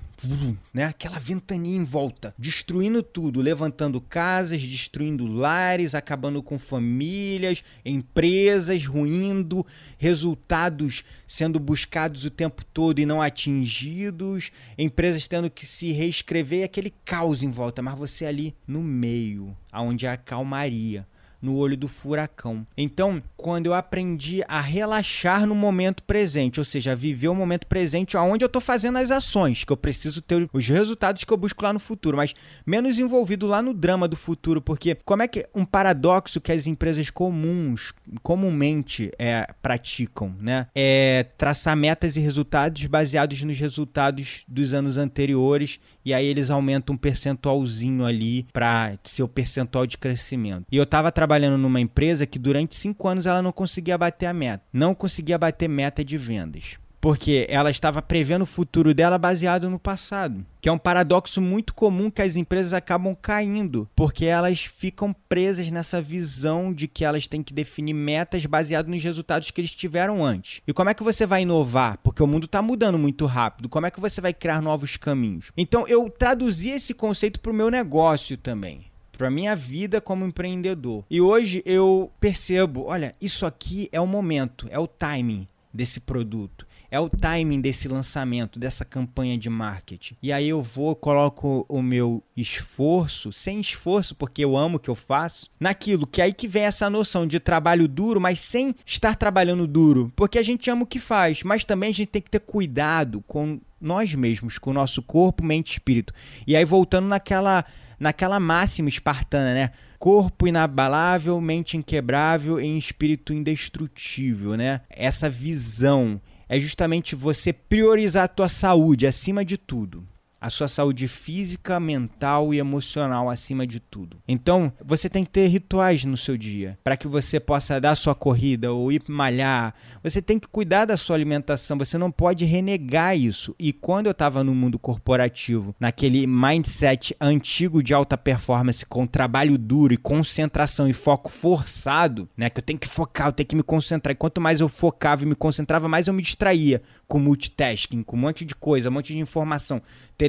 né? Aquela ventania em volta, destruindo tudo, levantando casas, destruindo lares, acabando com famílias, empresas ruindo, resultados sendo buscados o tempo todo e não atingidos, empresas tendo que se reescrever aquele caos em volta, mas você ali no meio, aonde há calmaria no olho do furacão. Então, quando eu aprendi a relaxar no momento presente, ou seja, viver o momento presente onde eu estou fazendo as ações, que eu preciso ter os resultados que eu busco lá no futuro, mas menos envolvido lá no drama do futuro, porque como é que um paradoxo que as empresas comuns, comumente é, praticam, né? É traçar metas e resultados baseados nos resultados dos anos anteriores e aí eles aumentam um percentualzinho ali para ser o percentual de crescimento. E eu estava trabalhando numa empresa que durante cinco anos ela não conseguia bater a meta, não conseguia bater meta de vendas porque ela estava prevendo o futuro dela baseado no passado, que é um paradoxo muito comum que as empresas acabam caindo, porque elas ficam presas nessa visão de que elas têm que definir metas baseado nos resultados que eles tiveram antes. E como é que você vai inovar? Porque o mundo está mudando muito rápido. Como é que você vai criar novos caminhos? Então eu traduzi esse conceito para o meu negócio também para minha vida como empreendedor. E hoje eu percebo, olha, isso aqui é o momento, é o timing desse produto é o timing desse lançamento, dessa campanha de marketing. E aí eu vou, coloco o meu esforço, sem esforço, porque eu amo o que eu faço, naquilo que aí que vem essa noção de trabalho duro, mas sem estar trabalhando duro, porque a gente ama o que faz, mas também a gente tem que ter cuidado com nós mesmos, com o nosso corpo, mente e espírito. E aí voltando naquela naquela máxima espartana, né? Corpo inabalável, mente inquebrável e espírito indestrutível, né? Essa visão é justamente você priorizar a tua saúde acima de tudo a sua saúde física, mental e emocional acima de tudo. Então, você tem que ter rituais no seu dia para que você possa dar sua corrida ou ir malhar. Você tem que cuidar da sua alimentação, você não pode renegar isso. E quando eu estava no mundo corporativo, naquele mindset antigo de alta performance com trabalho duro e concentração e foco forçado, né, que eu tenho que focar, eu tenho que me concentrar. E quanto mais eu focava e me concentrava, mais eu me distraía com multitasking, com um monte de coisa, um monte de informação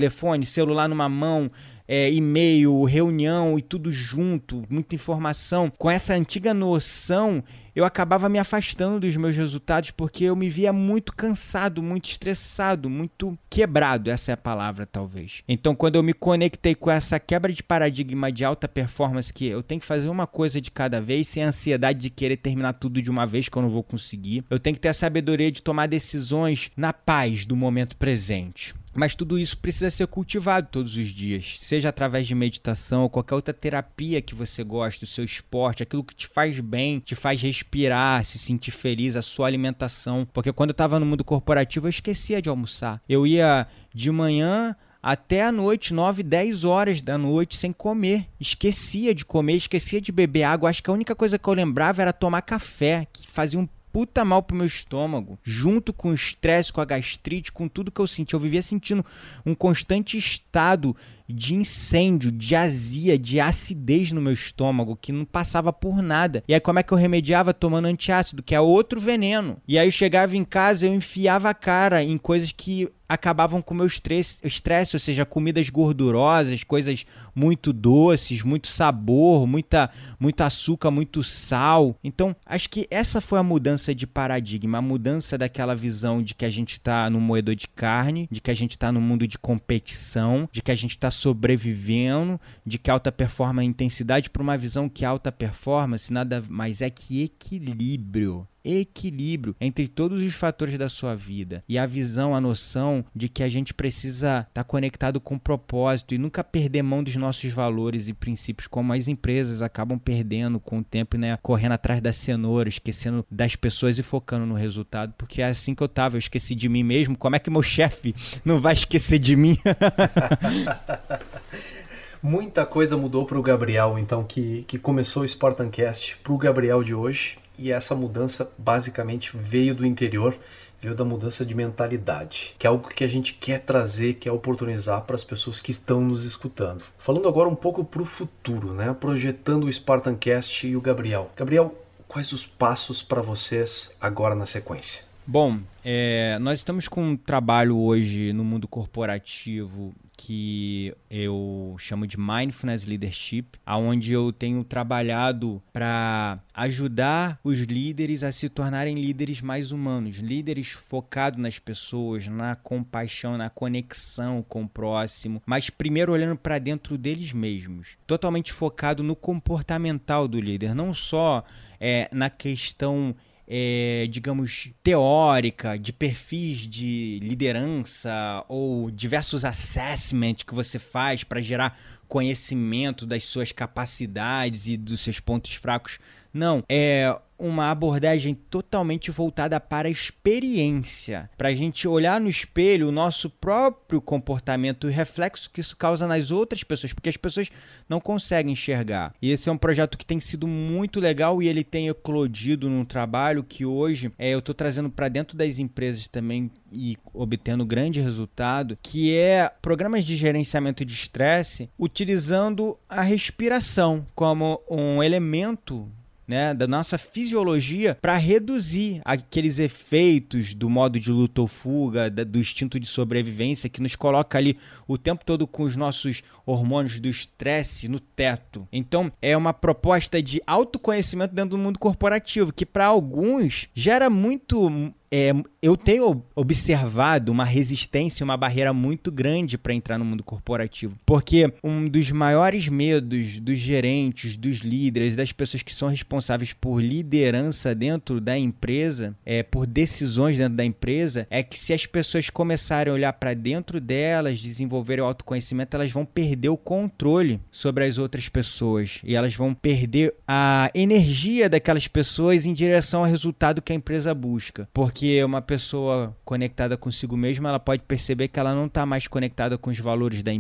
telefone, celular numa mão, é, e-mail, reunião e tudo junto, muita informação. Com essa antiga noção, eu acabava me afastando dos meus resultados porque eu me via muito cansado, muito estressado, muito quebrado, essa é a palavra talvez. Então, quando eu me conectei com essa quebra de paradigma de alta performance, que eu tenho que fazer uma coisa de cada vez, sem ansiedade de querer terminar tudo de uma vez que eu não vou conseguir, eu tenho que ter a sabedoria de tomar decisões na paz do momento presente. Mas tudo isso precisa ser cultivado todos os dias. Se seja através de meditação ou qualquer outra terapia que você gosta, o seu esporte, aquilo que te faz bem, te faz respirar, se sentir feliz, a sua alimentação. Porque quando eu estava no mundo corporativo, eu esquecia de almoçar. Eu ia de manhã até a noite, 9, 10 horas da noite, sem comer. Esquecia de comer, esquecia de beber água. Acho que a única coisa que eu lembrava era tomar café, que fazia um puta mal pro meu estômago, junto com o estresse, com a gastrite, com tudo que eu senti. Eu vivia sentindo um constante estado de incêndio, de azia, de acidez no meu estômago, que não passava por nada. E aí como é que eu remediava? Tomando antiácido, que é outro veneno. E aí eu chegava em casa, eu enfiava a cara em coisas que acabavam com o meu estresse, estresse, ou seja, comidas gordurosas, coisas muito doces, muito sabor, muita, muito açúcar, muito sal. Então, acho que essa foi a mudança de paradigma, a mudança daquela visão de que a gente está no moedor de carne, de que a gente está no mundo de competição, de que a gente está sobrevivendo, de que alta performance é intensidade, para uma visão que alta performance nada mais é que equilíbrio equilíbrio entre todos os fatores da sua vida e a visão, a noção de que a gente precisa estar tá conectado com o propósito e nunca perder mão dos nossos valores e princípios, como as empresas acabam perdendo com o tempo, né? Correndo atrás da cenoura, esquecendo das pessoas e focando no resultado, porque é assim que eu tava, eu esqueci de mim mesmo. Como é que meu chefe não vai esquecer de mim? Muita coisa mudou para o Gabriel, então, que, que começou o Spartancast, para o Gabriel de hoje e essa mudança basicamente veio do interior, veio da mudança de mentalidade, que é algo que a gente quer trazer, quer oportunizar para as pessoas que estão nos escutando. Falando agora um pouco para o futuro, né? projetando o Spartancast e o Gabriel. Gabriel, quais os passos para vocês agora na sequência? Bom, é, nós estamos com um trabalho hoje no mundo corporativo que eu chamo de Mindfulness Leadership, aonde eu tenho trabalhado para ajudar os líderes a se tornarem líderes mais humanos, líderes focados nas pessoas, na compaixão, na conexão com o próximo, mas primeiro olhando para dentro deles mesmos, totalmente focado no comportamental do líder, não só é, na questão é, digamos, teórica, de perfis de liderança ou diversos assessment que você faz para gerar conhecimento das suas capacidades e dos seus pontos fracos. Não, é uma abordagem totalmente voltada para a experiência, para a gente olhar no espelho o nosso próprio comportamento e reflexo que isso causa nas outras pessoas, porque as pessoas não conseguem enxergar. E esse é um projeto que tem sido muito legal e ele tem eclodido num trabalho que hoje é, eu estou trazendo para dentro das empresas também e obtendo grande resultado, que é programas de gerenciamento de estresse utilizando a respiração como um elemento né, da nossa fisiologia para reduzir aqueles efeitos do modo de luta ou fuga, da, do instinto de sobrevivência que nos coloca ali o tempo todo com os nossos hormônios do estresse no teto. Então, é uma proposta de autoconhecimento dentro do mundo corporativo que para alguns gera muito é, eu tenho observado uma resistência, uma barreira muito grande para entrar no mundo corporativo. Porque um dos maiores medos dos gerentes, dos líderes, das pessoas que são responsáveis por liderança dentro da empresa, é, por decisões dentro da empresa, é que se as pessoas começarem a olhar para dentro delas, desenvolverem o autoconhecimento, elas vão perder o controle sobre as outras pessoas. E elas vão perder a energia daquelas pessoas em direção ao resultado que a empresa busca. Porque porque uma pessoa conectada consigo mesma, ela pode perceber que ela não está mais conectada com os valores da,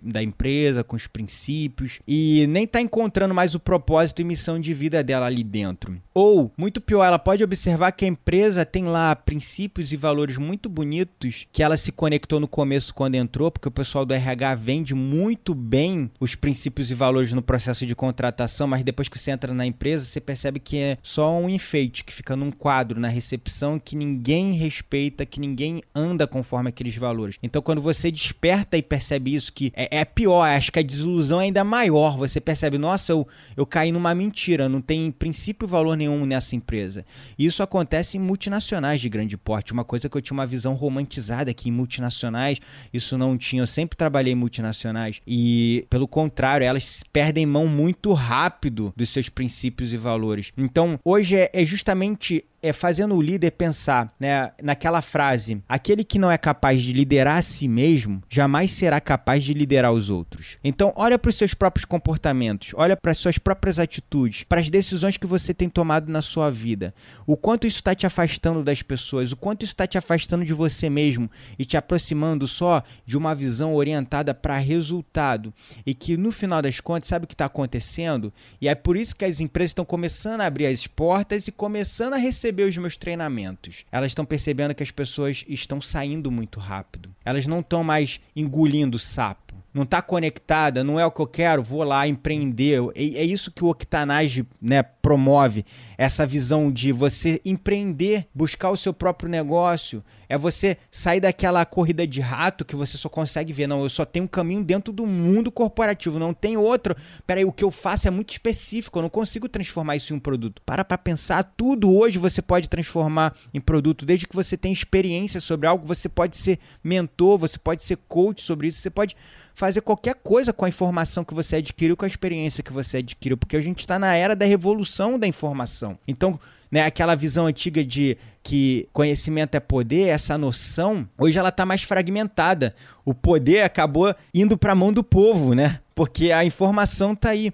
da empresa, com os princípios, e nem está encontrando mais o propósito e missão de vida dela ali dentro. Ou, muito pior, ela pode observar que a empresa tem lá princípios e valores muito bonitos que ela se conectou no começo quando entrou, porque o pessoal do RH vende muito bem os princípios e valores no processo de contratação, mas depois que você entra na empresa, você percebe que é só um enfeite que fica num quadro na recepção que ninguém ninguém respeita, que ninguém anda conforme aqueles valores. Então, quando você desperta e percebe isso, que é, é pior, acho que a desilusão é ainda maior. Você percebe, nossa, eu, eu caí numa mentira, não tem princípio e valor nenhum nessa empresa. E isso acontece em multinacionais de grande porte. Uma coisa que eu tinha uma visão romantizada aqui em multinacionais, isso não tinha. Eu sempre trabalhei em multinacionais e, pelo contrário, elas perdem mão muito rápido dos seus princípios e valores. Então, hoje é, é justamente é fazendo o líder pensar né, naquela frase: aquele que não é capaz de liderar a si mesmo jamais será capaz de liderar os outros. Então, olha para os seus próprios comportamentos, olha para as suas próprias atitudes, para as decisões que você tem tomado na sua vida. O quanto isso está te afastando das pessoas, o quanto isso está te afastando de você mesmo e te aproximando só de uma visão orientada para resultado. E que no final das contas, sabe o que está acontecendo? E é por isso que as empresas estão começando a abrir as portas e começando a receber os meus treinamentos. Elas estão percebendo que as pessoas estão saindo muito rápido. Elas não estão mais engolindo sapo não está conectada, não é o que eu quero, vou lá empreender. É, é isso que o Octanage né, promove, essa visão de você empreender, buscar o seu próprio negócio. É você sair daquela corrida de rato que você só consegue ver. Não, eu só tenho um caminho dentro do mundo corporativo, não tem outro. Peraí, o que eu faço é muito específico, eu não consigo transformar isso em um produto. Para para pensar, tudo hoje você pode transformar em produto, desde que você tenha experiência sobre algo, você pode ser mentor, você pode ser coach sobre isso, você pode fazer qualquer coisa com a informação que você adquiriu, com a experiência que você adquiriu, porque a gente está na era da revolução da informação. Então, né, aquela visão antiga de que conhecimento é poder, essa noção, hoje ela está mais fragmentada. O poder acabou indo para a mão do povo, né? Porque a informação está aí.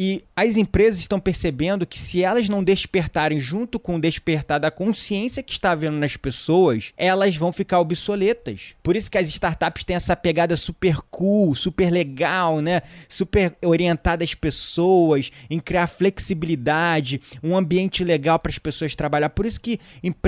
E as empresas estão percebendo que se elas não despertarem junto com o despertar da consciência que está havendo nas pessoas, elas vão ficar obsoletas. Por isso que as startups têm essa pegada super cool, super legal, né? Super orientada às pessoas, em criar flexibilidade, um ambiente legal para as pessoas trabalhar. Por isso que empresas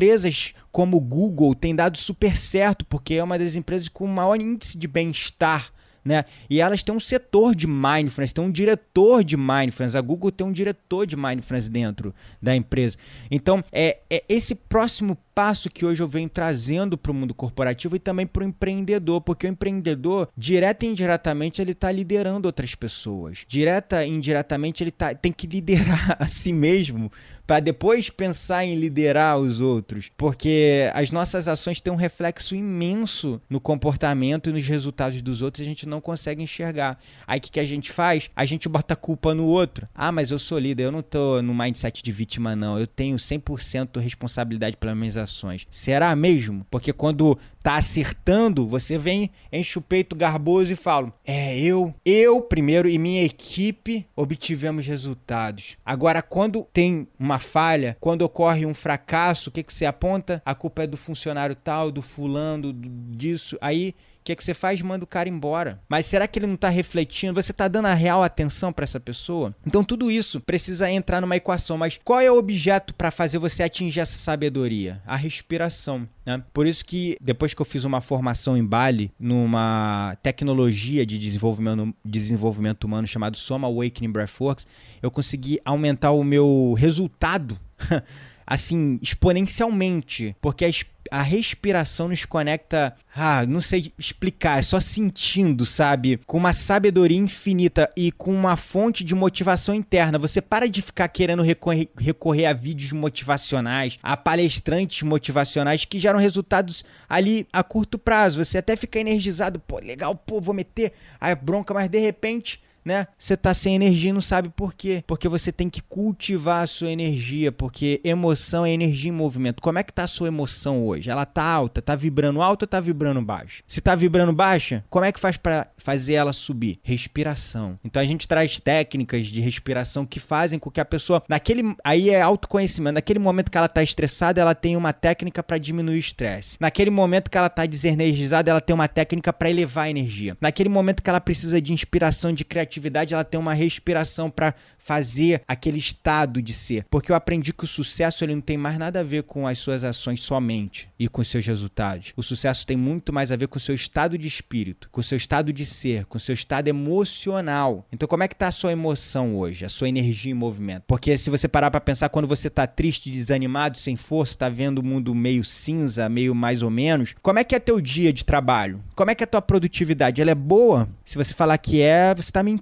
como o Google têm dado super certo, porque é uma das empresas com maior índice de bem-estar né? E elas têm um setor de mindfulness, tem um diretor de mindfulness. A Google tem um diretor de mindfulness dentro da empresa. Então, é, é esse próximo passo que hoje eu venho trazendo para o mundo corporativo e também para o empreendedor, porque o empreendedor, direta e indiretamente, ele está liderando outras pessoas. Direta e indiretamente, ele tá, tem que liderar a si mesmo para depois pensar em liderar os outros, porque as nossas ações têm um reflexo imenso no comportamento e nos resultados dos outros e a gente não consegue enxergar. Aí o que, que a gente faz? A gente bota a culpa no outro. Ah, mas eu sou líder, eu não tô no mindset de vítima, não. Eu tenho 100% responsabilidade pelas minhas ações. Será mesmo? Porque quando tá acertando, você vem, enche o peito garboso e fala: É, eu, eu primeiro e minha equipe obtivemos resultados. Agora, quando tem uma falha, quando ocorre um fracasso, o que, que você aponta? A culpa é do funcionário tal, do fulano, do, disso. Aí o que, é que você faz? Manda o cara embora. Mas será que ele não está refletindo? Você está dando a real atenção para essa pessoa? Então tudo isso precisa entrar numa equação. Mas qual é o objeto para fazer você atingir essa sabedoria? A respiração. Né? Por isso que depois que eu fiz uma formação em Bali, numa tecnologia de desenvolvimento, desenvolvimento humano chamado Soma Awakening Breathworks, eu consegui aumentar o meu resultado assim, exponencialmente, porque a, a respiração nos conecta, ah, não sei explicar, é só sentindo, sabe? Com uma sabedoria infinita e com uma fonte de motivação interna. Você para de ficar querendo recorrer, recorrer a vídeos motivacionais, a palestrantes motivacionais que geram resultados ali a curto prazo. Você até fica energizado, pô, legal, pô, vou meter a bronca, mas de repente né? Você tá sem energia e não sabe por quê. Porque você tem que cultivar a sua energia, porque emoção é energia em movimento. Como é que tá a sua emoção hoje? Ela tá alta, tá vibrando alto ou tá vibrando baixo? Se tá vibrando baixa, como é que faz para fazer ela subir? Respiração. Então a gente traz técnicas de respiração que fazem com que a pessoa, naquele aí é autoconhecimento, naquele momento que ela tá estressada, ela tem uma técnica para diminuir o estresse. Naquele momento que ela tá desenergizada, ela tem uma técnica para elevar a energia. Naquele momento que ela precisa de inspiração, de criatividade, criatividade ela tem uma respiração para fazer aquele estado de ser. Porque eu aprendi que o sucesso ele não tem mais nada a ver com as suas ações somente e com seus resultados. O sucesso tem muito mais a ver com o seu estado de espírito, com o seu estado de ser, com o seu estado emocional. Então como é que tá a sua emoção hoje, a sua energia em movimento? Porque se você parar para pensar quando você tá triste, desanimado, sem força, tá vendo o mundo meio cinza, meio mais ou menos, como é que é teu dia de trabalho? Como é que é a tua produtividade? Ela é boa? Se você falar que é, você tá mentindo.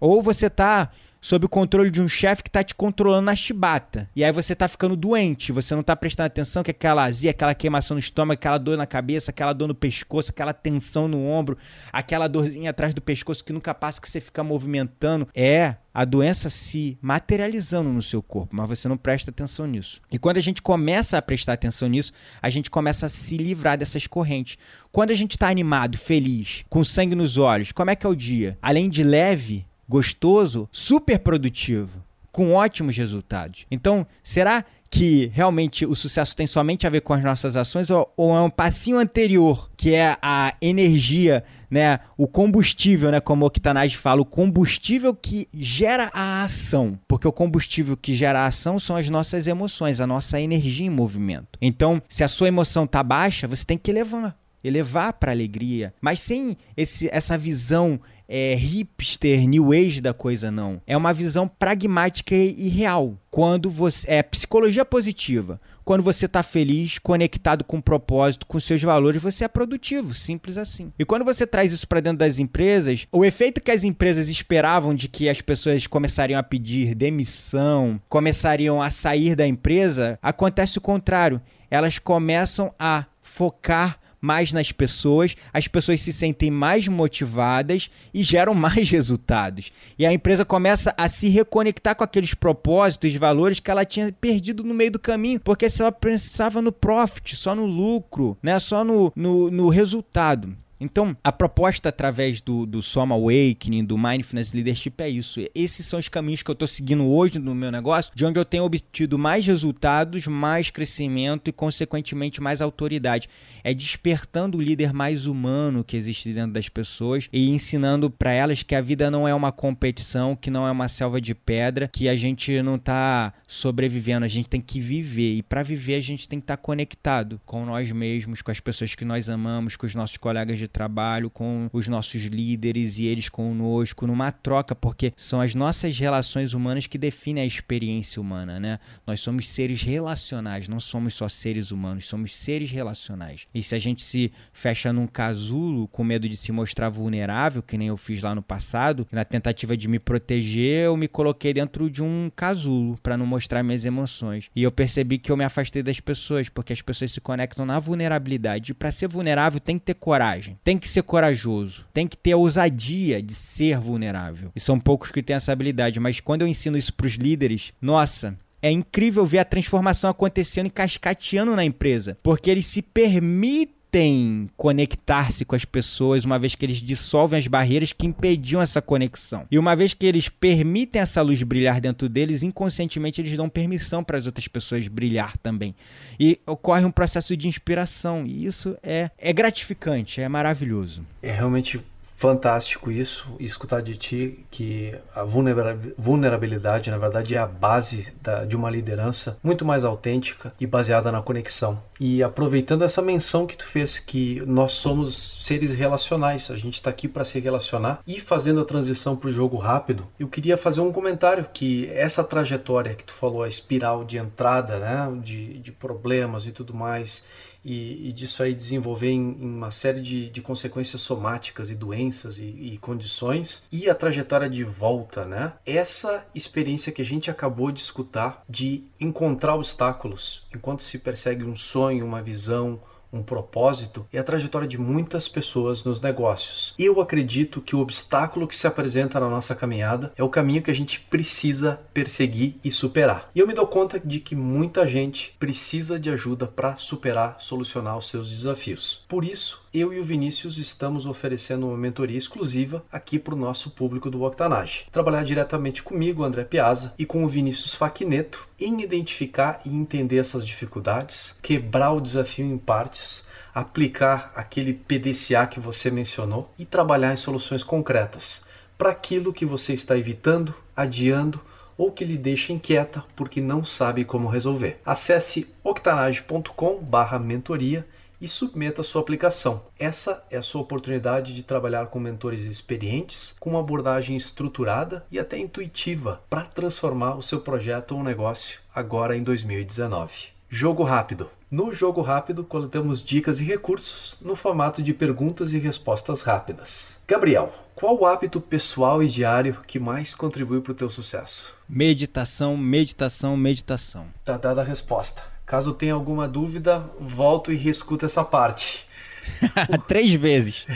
Ou você tá sob o controle de um chefe que tá te controlando na chibata. E aí você tá ficando doente, você não tá prestando atenção que aquela azia, aquela queimação no estômago, aquela dor na cabeça, aquela dor no pescoço, aquela tensão no ombro, aquela dorzinha atrás do pescoço que nunca passa que você fica movimentando. É a doença se materializando no seu corpo, mas você não presta atenção nisso. E quando a gente começa a prestar atenção nisso, a gente começa a se livrar dessas correntes. Quando a gente está animado, feliz, com sangue nos olhos, como é que é o dia? Além de leve, gostoso, super produtivo, com ótimos resultados. Então, será que realmente o sucesso tem somente a ver com as nossas ações ou, ou, é um passinho anterior, que é a energia, né, o combustível, né, como o Octanage fala, o combustível que gera a ação, porque o combustível que gera a ação são as nossas emoções, a nossa energia em movimento. Então, se a sua emoção tá baixa, você tem que elevar elevar para alegria, mas sem esse, essa visão é, hipster, new age da coisa, não. É uma visão pragmática e real. Quando você. É psicologia positiva. Quando você está feliz, conectado com o propósito, com seus valores, você é produtivo, simples assim. E quando você traz isso para dentro das empresas, o efeito que as empresas esperavam de que as pessoas começariam a pedir demissão, começariam a sair da empresa, acontece o contrário. Elas começam a focar mais nas pessoas, as pessoas se sentem mais motivadas e geram mais resultados. E a empresa começa a se reconectar com aqueles propósitos e valores que ela tinha perdido no meio do caminho, porque ela pensava no profit, só no lucro, né? só no, no, no resultado. Então, a proposta através do, do Soma Awakening, do Mindfulness Leadership é isso. Esses são os caminhos que eu estou seguindo hoje no meu negócio, de onde eu tenho obtido mais resultados, mais crescimento e, consequentemente, mais autoridade. É despertando o líder mais humano que existe dentro das pessoas e ensinando para elas que a vida não é uma competição, que não é uma selva de pedra, que a gente não está sobrevivendo, a gente tem que viver. E para viver, a gente tem que estar tá conectado com nós mesmos, com as pessoas que nós amamos, com os nossos colegas de trabalho com os nossos líderes e eles conosco, numa troca, porque são as nossas relações humanas que definem a experiência humana, né? Nós somos seres relacionais, não somos só seres humanos, somos seres relacionais. E se a gente se fecha num casulo com medo de se mostrar vulnerável, que nem eu fiz lá no passado, na tentativa de me proteger, eu me coloquei dentro de um casulo para não mostrar minhas emoções. E eu percebi que eu me afastei das pessoas, porque as pessoas se conectam na vulnerabilidade. E para ser vulnerável tem que ter coragem tem que ser corajoso, tem que ter a ousadia de ser vulnerável. E são poucos que têm essa habilidade, mas quando eu ensino isso para os líderes, nossa, é incrível ver a transformação acontecendo e cascateando na empresa, porque eles se permitem permitem conectar-se com as pessoas, uma vez que eles dissolvem as barreiras que impediam essa conexão. E uma vez que eles permitem essa luz brilhar dentro deles, inconscientemente eles dão permissão para as outras pessoas brilhar também. E ocorre um processo de inspiração, e isso é, é gratificante, é maravilhoso. É realmente fantástico isso, escutar de ti que a vulnerabilidade, na verdade, é a base da, de uma liderança muito mais autêntica e baseada na conexão. E aproveitando essa menção que tu fez, que nós somos seres relacionais, a gente está aqui para se relacionar e fazendo a transição para o jogo rápido, eu queria fazer um comentário que essa trajetória que tu falou, a espiral de entrada, né, de, de problemas e tudo mais, e, e disso aí desenvolver em, em uma série de, de, consequências somáticas e doenças e, e, condições e a trajetória de volta, né? Essa experiência que a gente acabou de escutar de encontrar obstáculos enquanto se persegue um sonho, uma visão, um propósito é a trajetória de muitas pessoas nos negócios. Eu acredito que o obstáculo que se apresenta na nossa caminhada é o caminho que a gente precisa perseguir e superar. E eu me dou conta de que muita gente precisa de ajuda para superar, solucionar os seus desafios. Por isso, eu e o Vinícius estamos oferecendo uma mentoria exclusiva aqui para o nosso público do Octanage. Trabalhar diretamente comigo, André Piazza, e com o Vinícius Faquineto em identificar e entender essas dificuldades, quebrar o desafio em partes, aplicar aquele PDCA que você mencionou e trabalhar em soluções concretas para aquilo que você está evitando, adiando ou que lhe deixa inquieta porque não sabe como resolver. Acesse octanage.com/mentoria e submeta a sua aplicação. Essa é a sua oportunidade de trabalhar com mentores experientes, com uma abordagem estruturada e até intuitiva para transformar o seu projeto ou negócio agora em 2019. Jogo rápido. No jogo rápido, coletamos dicas e recursos no formato de perguntas e respostas rápidas. Gabriel, qual o hábito pessoal e diário que mais contribui para o teu sucesso? Meditação, meditação, meditação. Tá dada a resposta. Caso tenha alguma dúvida, volto e reescuto essa parte. Três vezes.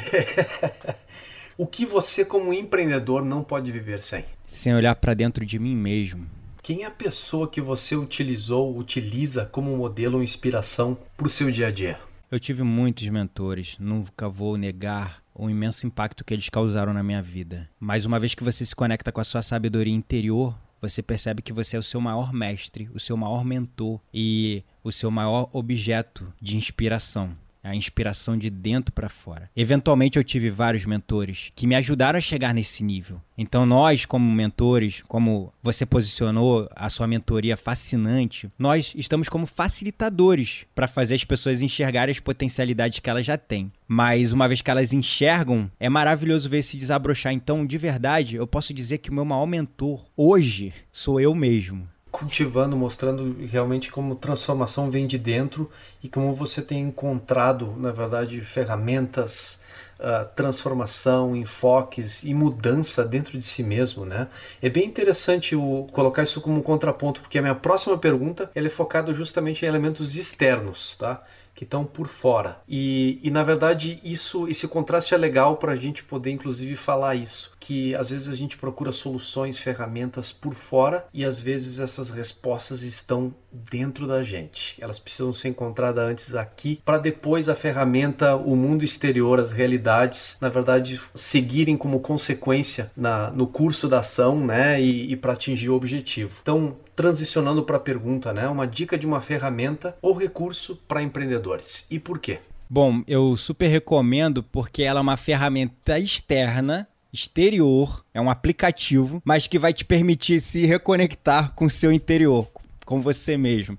o que você, como empreendedor, não pode viver sem? Sem olhar para dentro de mim mesmo. Quem é a pessoa que você utilizou, utiliza como modelo ou inspiração para o seu dia a dia? Eu tive muitos mentores, nunca vou negar o imenso impacto que eles causaram na minha vida. Mas uma vez que você se conecta com a sua sabedoria interior, você percebe que você é o seu maior mestre, o seu maior mentor e o seu maior objeto de inspiração a inspiração de dentro para fora. Eventualmente eu tive vários mentores que me ajudaram a chegar nesse nível. Então nós, como mentores, como você posicionou a sua mentoria fascinante, nós estamos como facilitadores para fazer as pessoas enxergarem as potencialidades que elas já têm. Mas uma vez que elas enxergam, é maravilhoso ver se desabrochar. Então, de verdade, eu posso dizer que o meu maior mentor hoje sou eu mesmo cultivando, mostrando realmente como transformação vem de dentro e como você tem encontrado, na verdade, ferramentas, uh, transformação, enfoques e mudança dentro de si mesmo, né? É bem interessante o, colocar isso como um contraponto, porque a minha próxima pergunta ela é focada justamente em elementos externos, tá? Que estão por fora. E, e na verdade isso, esse contraste é legal para a gente poder inclusive falar isso, que às vezes a gente procura soluções, ferramentas por fora e às vezes essas respostas estão dentro da gente. Elas precisam ser encontradas antes aqui para depois a ferramenta, o mundo exterior, as realidades, na verdade seguirem como consequência na, no curso da ação, né, e, e para atingir o objetivo. Então transicionando para a pergunta, né? Uma dica de uma ferramenta ou recurso para empreendedores. E por quê? Bom, eu super recomendo porque ela é uma ferramenta externa exterior, é um aplicativo, mas que vai te permitir se reconectar com o seu interior, com você mesmo.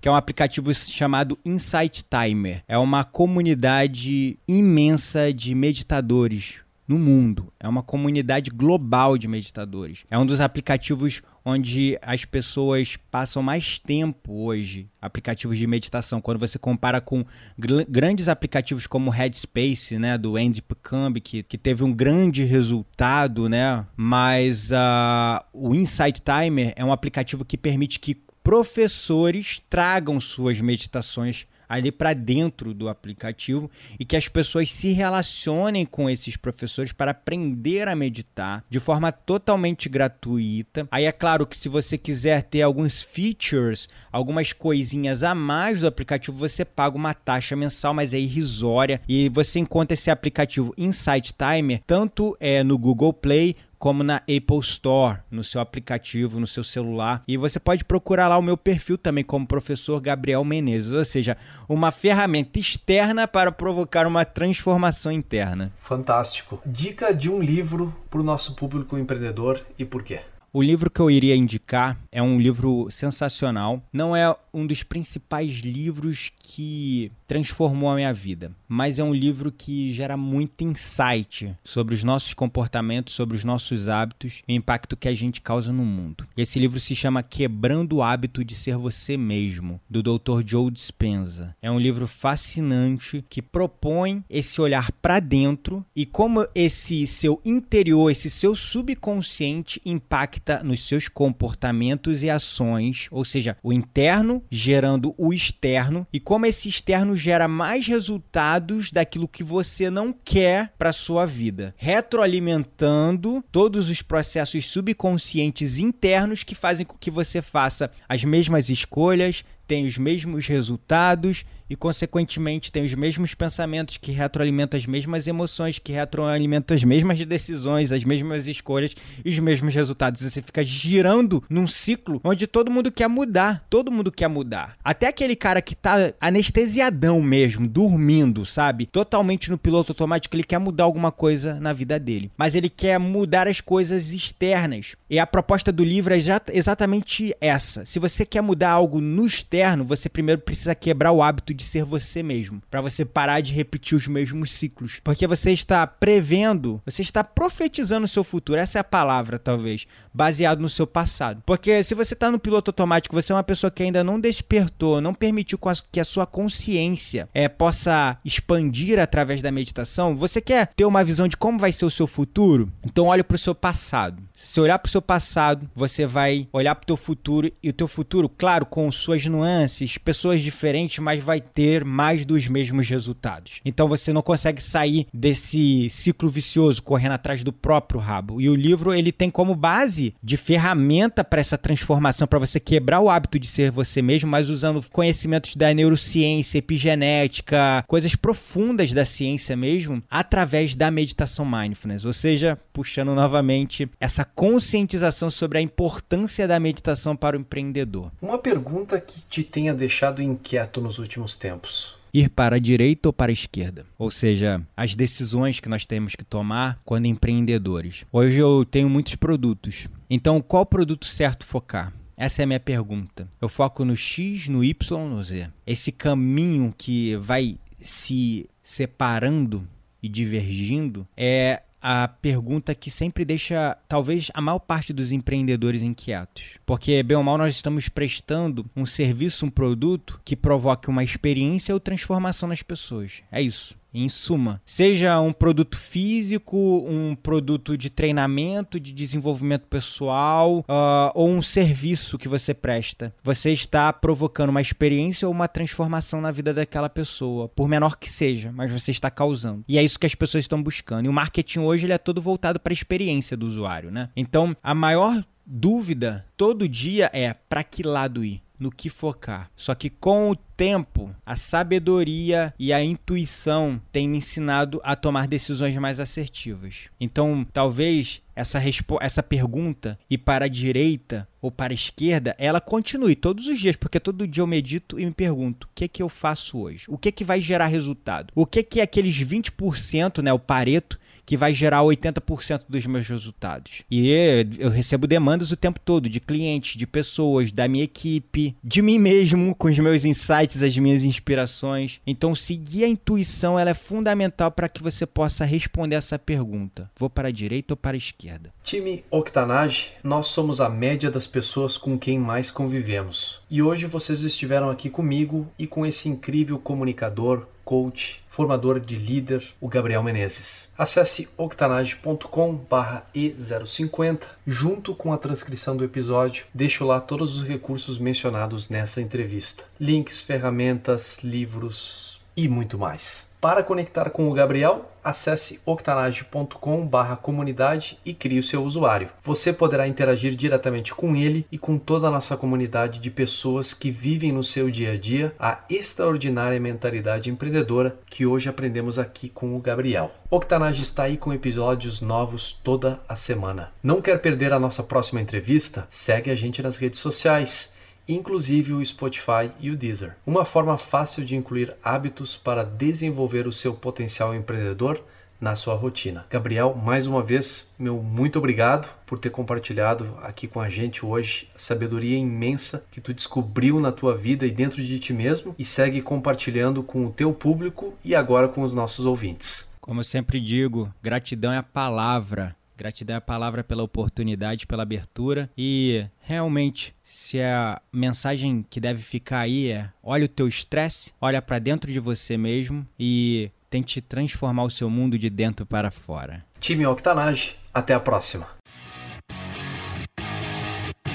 Que é um aplicativo chamado Insight Timer. É uma comunidade imensa de meditadores no mundo. É uma comunidade global de meditadores. É um dos aplicativos onde as pessoas passam mais tempo hoje, aplicativos de meditação, quando você compara com gr grandes aplicativos como Headspace, né, do Andy Pucambi, que, que teve um grande resultado, né, mas uh, o Insight Timer é um aplicativo que permite que professores tragam suas meditações ali para dentro do aplicativo e que as pessoas se relacionem com esses professores para aprender a meditar de forma totalmente gratuita. Aí é claro que se você quiser ter alguns features, algumas coisinhas a mais do aplicativo, você paga uma taxa mensal, mas é irrisória e você encontra esse aplicativo Insight Timer tanto é no Google Play como na Apple Store, no seu aplicativo, no seu celular. E você pode procurar lá o meu perfil também como professor Gabriel Menezes, ou seja, uma ferramenta externa para provocar uma transformação interna. Fantástico. Dica de um livro para o nosso público empreendedor e por quê? O livro que eu iria indicar é um livro sensacional. Não é um dos principais livros que transformou a minha vida, mas é um livro que gera muito insight sobre os nossos comportamentos, sobre os nossos hábitos e o impacto que a gente causa no mundo. Esse livro se chama Quebrando o Hábito de Ser Você Mesmo, do Dr. Joe Dispenza. É um livro fascinante que propõe esse olhar para dentro e como esse seu interior, esse seu subconsciente impacta nos seus comportamentos e ações, ou seja, o interno gerando o externo e como esse externo gera mais resultados daquilo que você não quer para sua vida, retroalimentando todos os processos subconscientes internos que fazem com que você faça as mesmas escolhas, tenha os mesmos resultados e, consequentemente, tem os mesmos pensamentos que retroalimentam as mesmas emoções, que retroalimentam as mesmas decisões, as mesmas escolhas e os mesmos resultados. E você fica girando num ciclo onde todo mundo quer mudar. Todo mundo quer mudar. Até aquele cara que tá anestesiadão mesmo, dormindo, sabe? Totalmente no piloto automático, ele quer mudar alguma coisa na vida dele. Mas ele quer mudar as coisas externas. E a proposta do livro é exatamente essa. Se você quer mudar algo no externo, interno, você primeiro precisa quebrar o hábito de ser você mesmo, para você parar de repetir os mesmos ciclos, porque você está prevendo, você está profetizando o seu futuro. Essa é a palavra, talvez, baseado no seu passado. Porque se você está no piloto automático, você é uma pessoa que ainda não despertou, não permitiu que a sua consciência é, possa expandir através da meditação. Você quer ter uma visão de como vai ser o seu futuro? Então olhe para o seu passado. Se você olhar para o seu passado, você vai olhar para o teu futuro e o teu futuro, claro, com suas nuances, pessoas diferentes, mas vai ter mais dos mesmos resultados. Então você não consegue sair desse ciclo vicioso correndo atrás do próprio rabo. E o livro ele tem como base de ferramenta para essa transformação, para você quebrar o hábito de ser você mesmo, mas usando conhecimentos da neurociência, epigenética, coisas profundas da ciência mesmo, através da meditação mindfulness. Ou seja, puxando novamente essa conscientização sobre a importância da meditação para o empreendedor. Uma pergunta que te tenha deixado inquieto nos últimos tempos ir para a direita ou para a esquerda. Ou seja, as decisões que nós temos que tomar quando empreendedores. Hoje eu tenho muitos produtos. Então, qual produto certo focar? Essa é a minha pergunta. Eu foco no X, no Y, no Z. Esse caminho que vai se separando e divergindo é a pergunta que sempre deixa, talvez, a maior parte dos empreendedores inquietos. Porque, bem ou mal, nós estamos prestando um serviço, um produto que provoque uma experiência ou transformação nas pessoas. É isso. Em suma, seja um produto físico, um produto de treinamento, de desenvolvimento pessoal uh, ou um serviço que você presta, você está provocando uma experiência ou uma transformação na vida daquela pessoa, por menor que seja, mas você está causando. E é isso que as pessoas estão buscando. E o marketing hoje ele é todo voltado para a experiência do usuário, né? Então, a maior dúvida todo dia é para que lado ir? No que focar. Só que com o tempo, a sabedoria e a intuição têm me ensinado a tomar decisões mais assertivas. Então, talvez essa, essa pergunta e para a direita ou para a esquerda, ela continue todos os dias, porque todo dia eu medito e me pergunto: o que é que eu faço hoje? O que é que vai gerar resultado? O que é que aqueles 20%, né, o pareto que vai gerar 80% dos meus resultados. E eu recebo demandas o tempo todo de clientes, de pessoas, da minha equipe, de mim mesmo, com os meus insights, as minhas inspirações. Então, seguir a intuição ela é fundamental para que você possa responder essa pergunta: vou para a direita ou para a esquerda? Time Octanage, nós somos a média das pessoas com quem mais convivemos. E hoje vocês estiveram aqui comigo e com esse incrível comunicador, coach, formador de líder, o Gabriel Menezes. Acesse octanage.com/e050 junto com a transcrição do episódio. Deixo lá todos os recursos mencionados nessa entrevista: links, ferramentas, livros e muito mais. Para conectar com o Gabriel, acesse octanage.com/comunidade e crie o seu usuário. Você poderá interagir diretamente com ele e com toda a nossa comunidade de pessoas que vivem no seu dia a dia a extraordinária mentalidade empreendedora que hoje aprendemos aqui com o Gabriel. Octanage está aí com episódios novos toda a semana. Não quer perder a nossa próxima entrevista? Segue a gente nas redes sociais inclusive o Spotify e o Deezer. Uma forma fácil de incluir hábitos para desenvolver o seu potencial empreendedor na sua rotina. Gabriel, mais uma vez, meu muito obrigado por ter compartilhado aqui com a gente hoje a sabedoria imensa que tu descobriu na tua vida e dentro de ti mesmo e segue compartilhando com o teu público e agora com os nossos ouvintes. Como eu sempre digo, gratidão é a palavra. Gratidão é a palavra pela oportunidade, pela abertura e realmente se a mensagem que deve ficar aí é: olha o teu estresse, olha para dentro de você mesmo e tente transformar o seu mundo de dentro para fora. Time Octanage, até a próxima.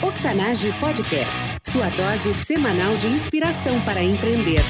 Octanage Podcast, sua dose semanal de inspiração para empreender.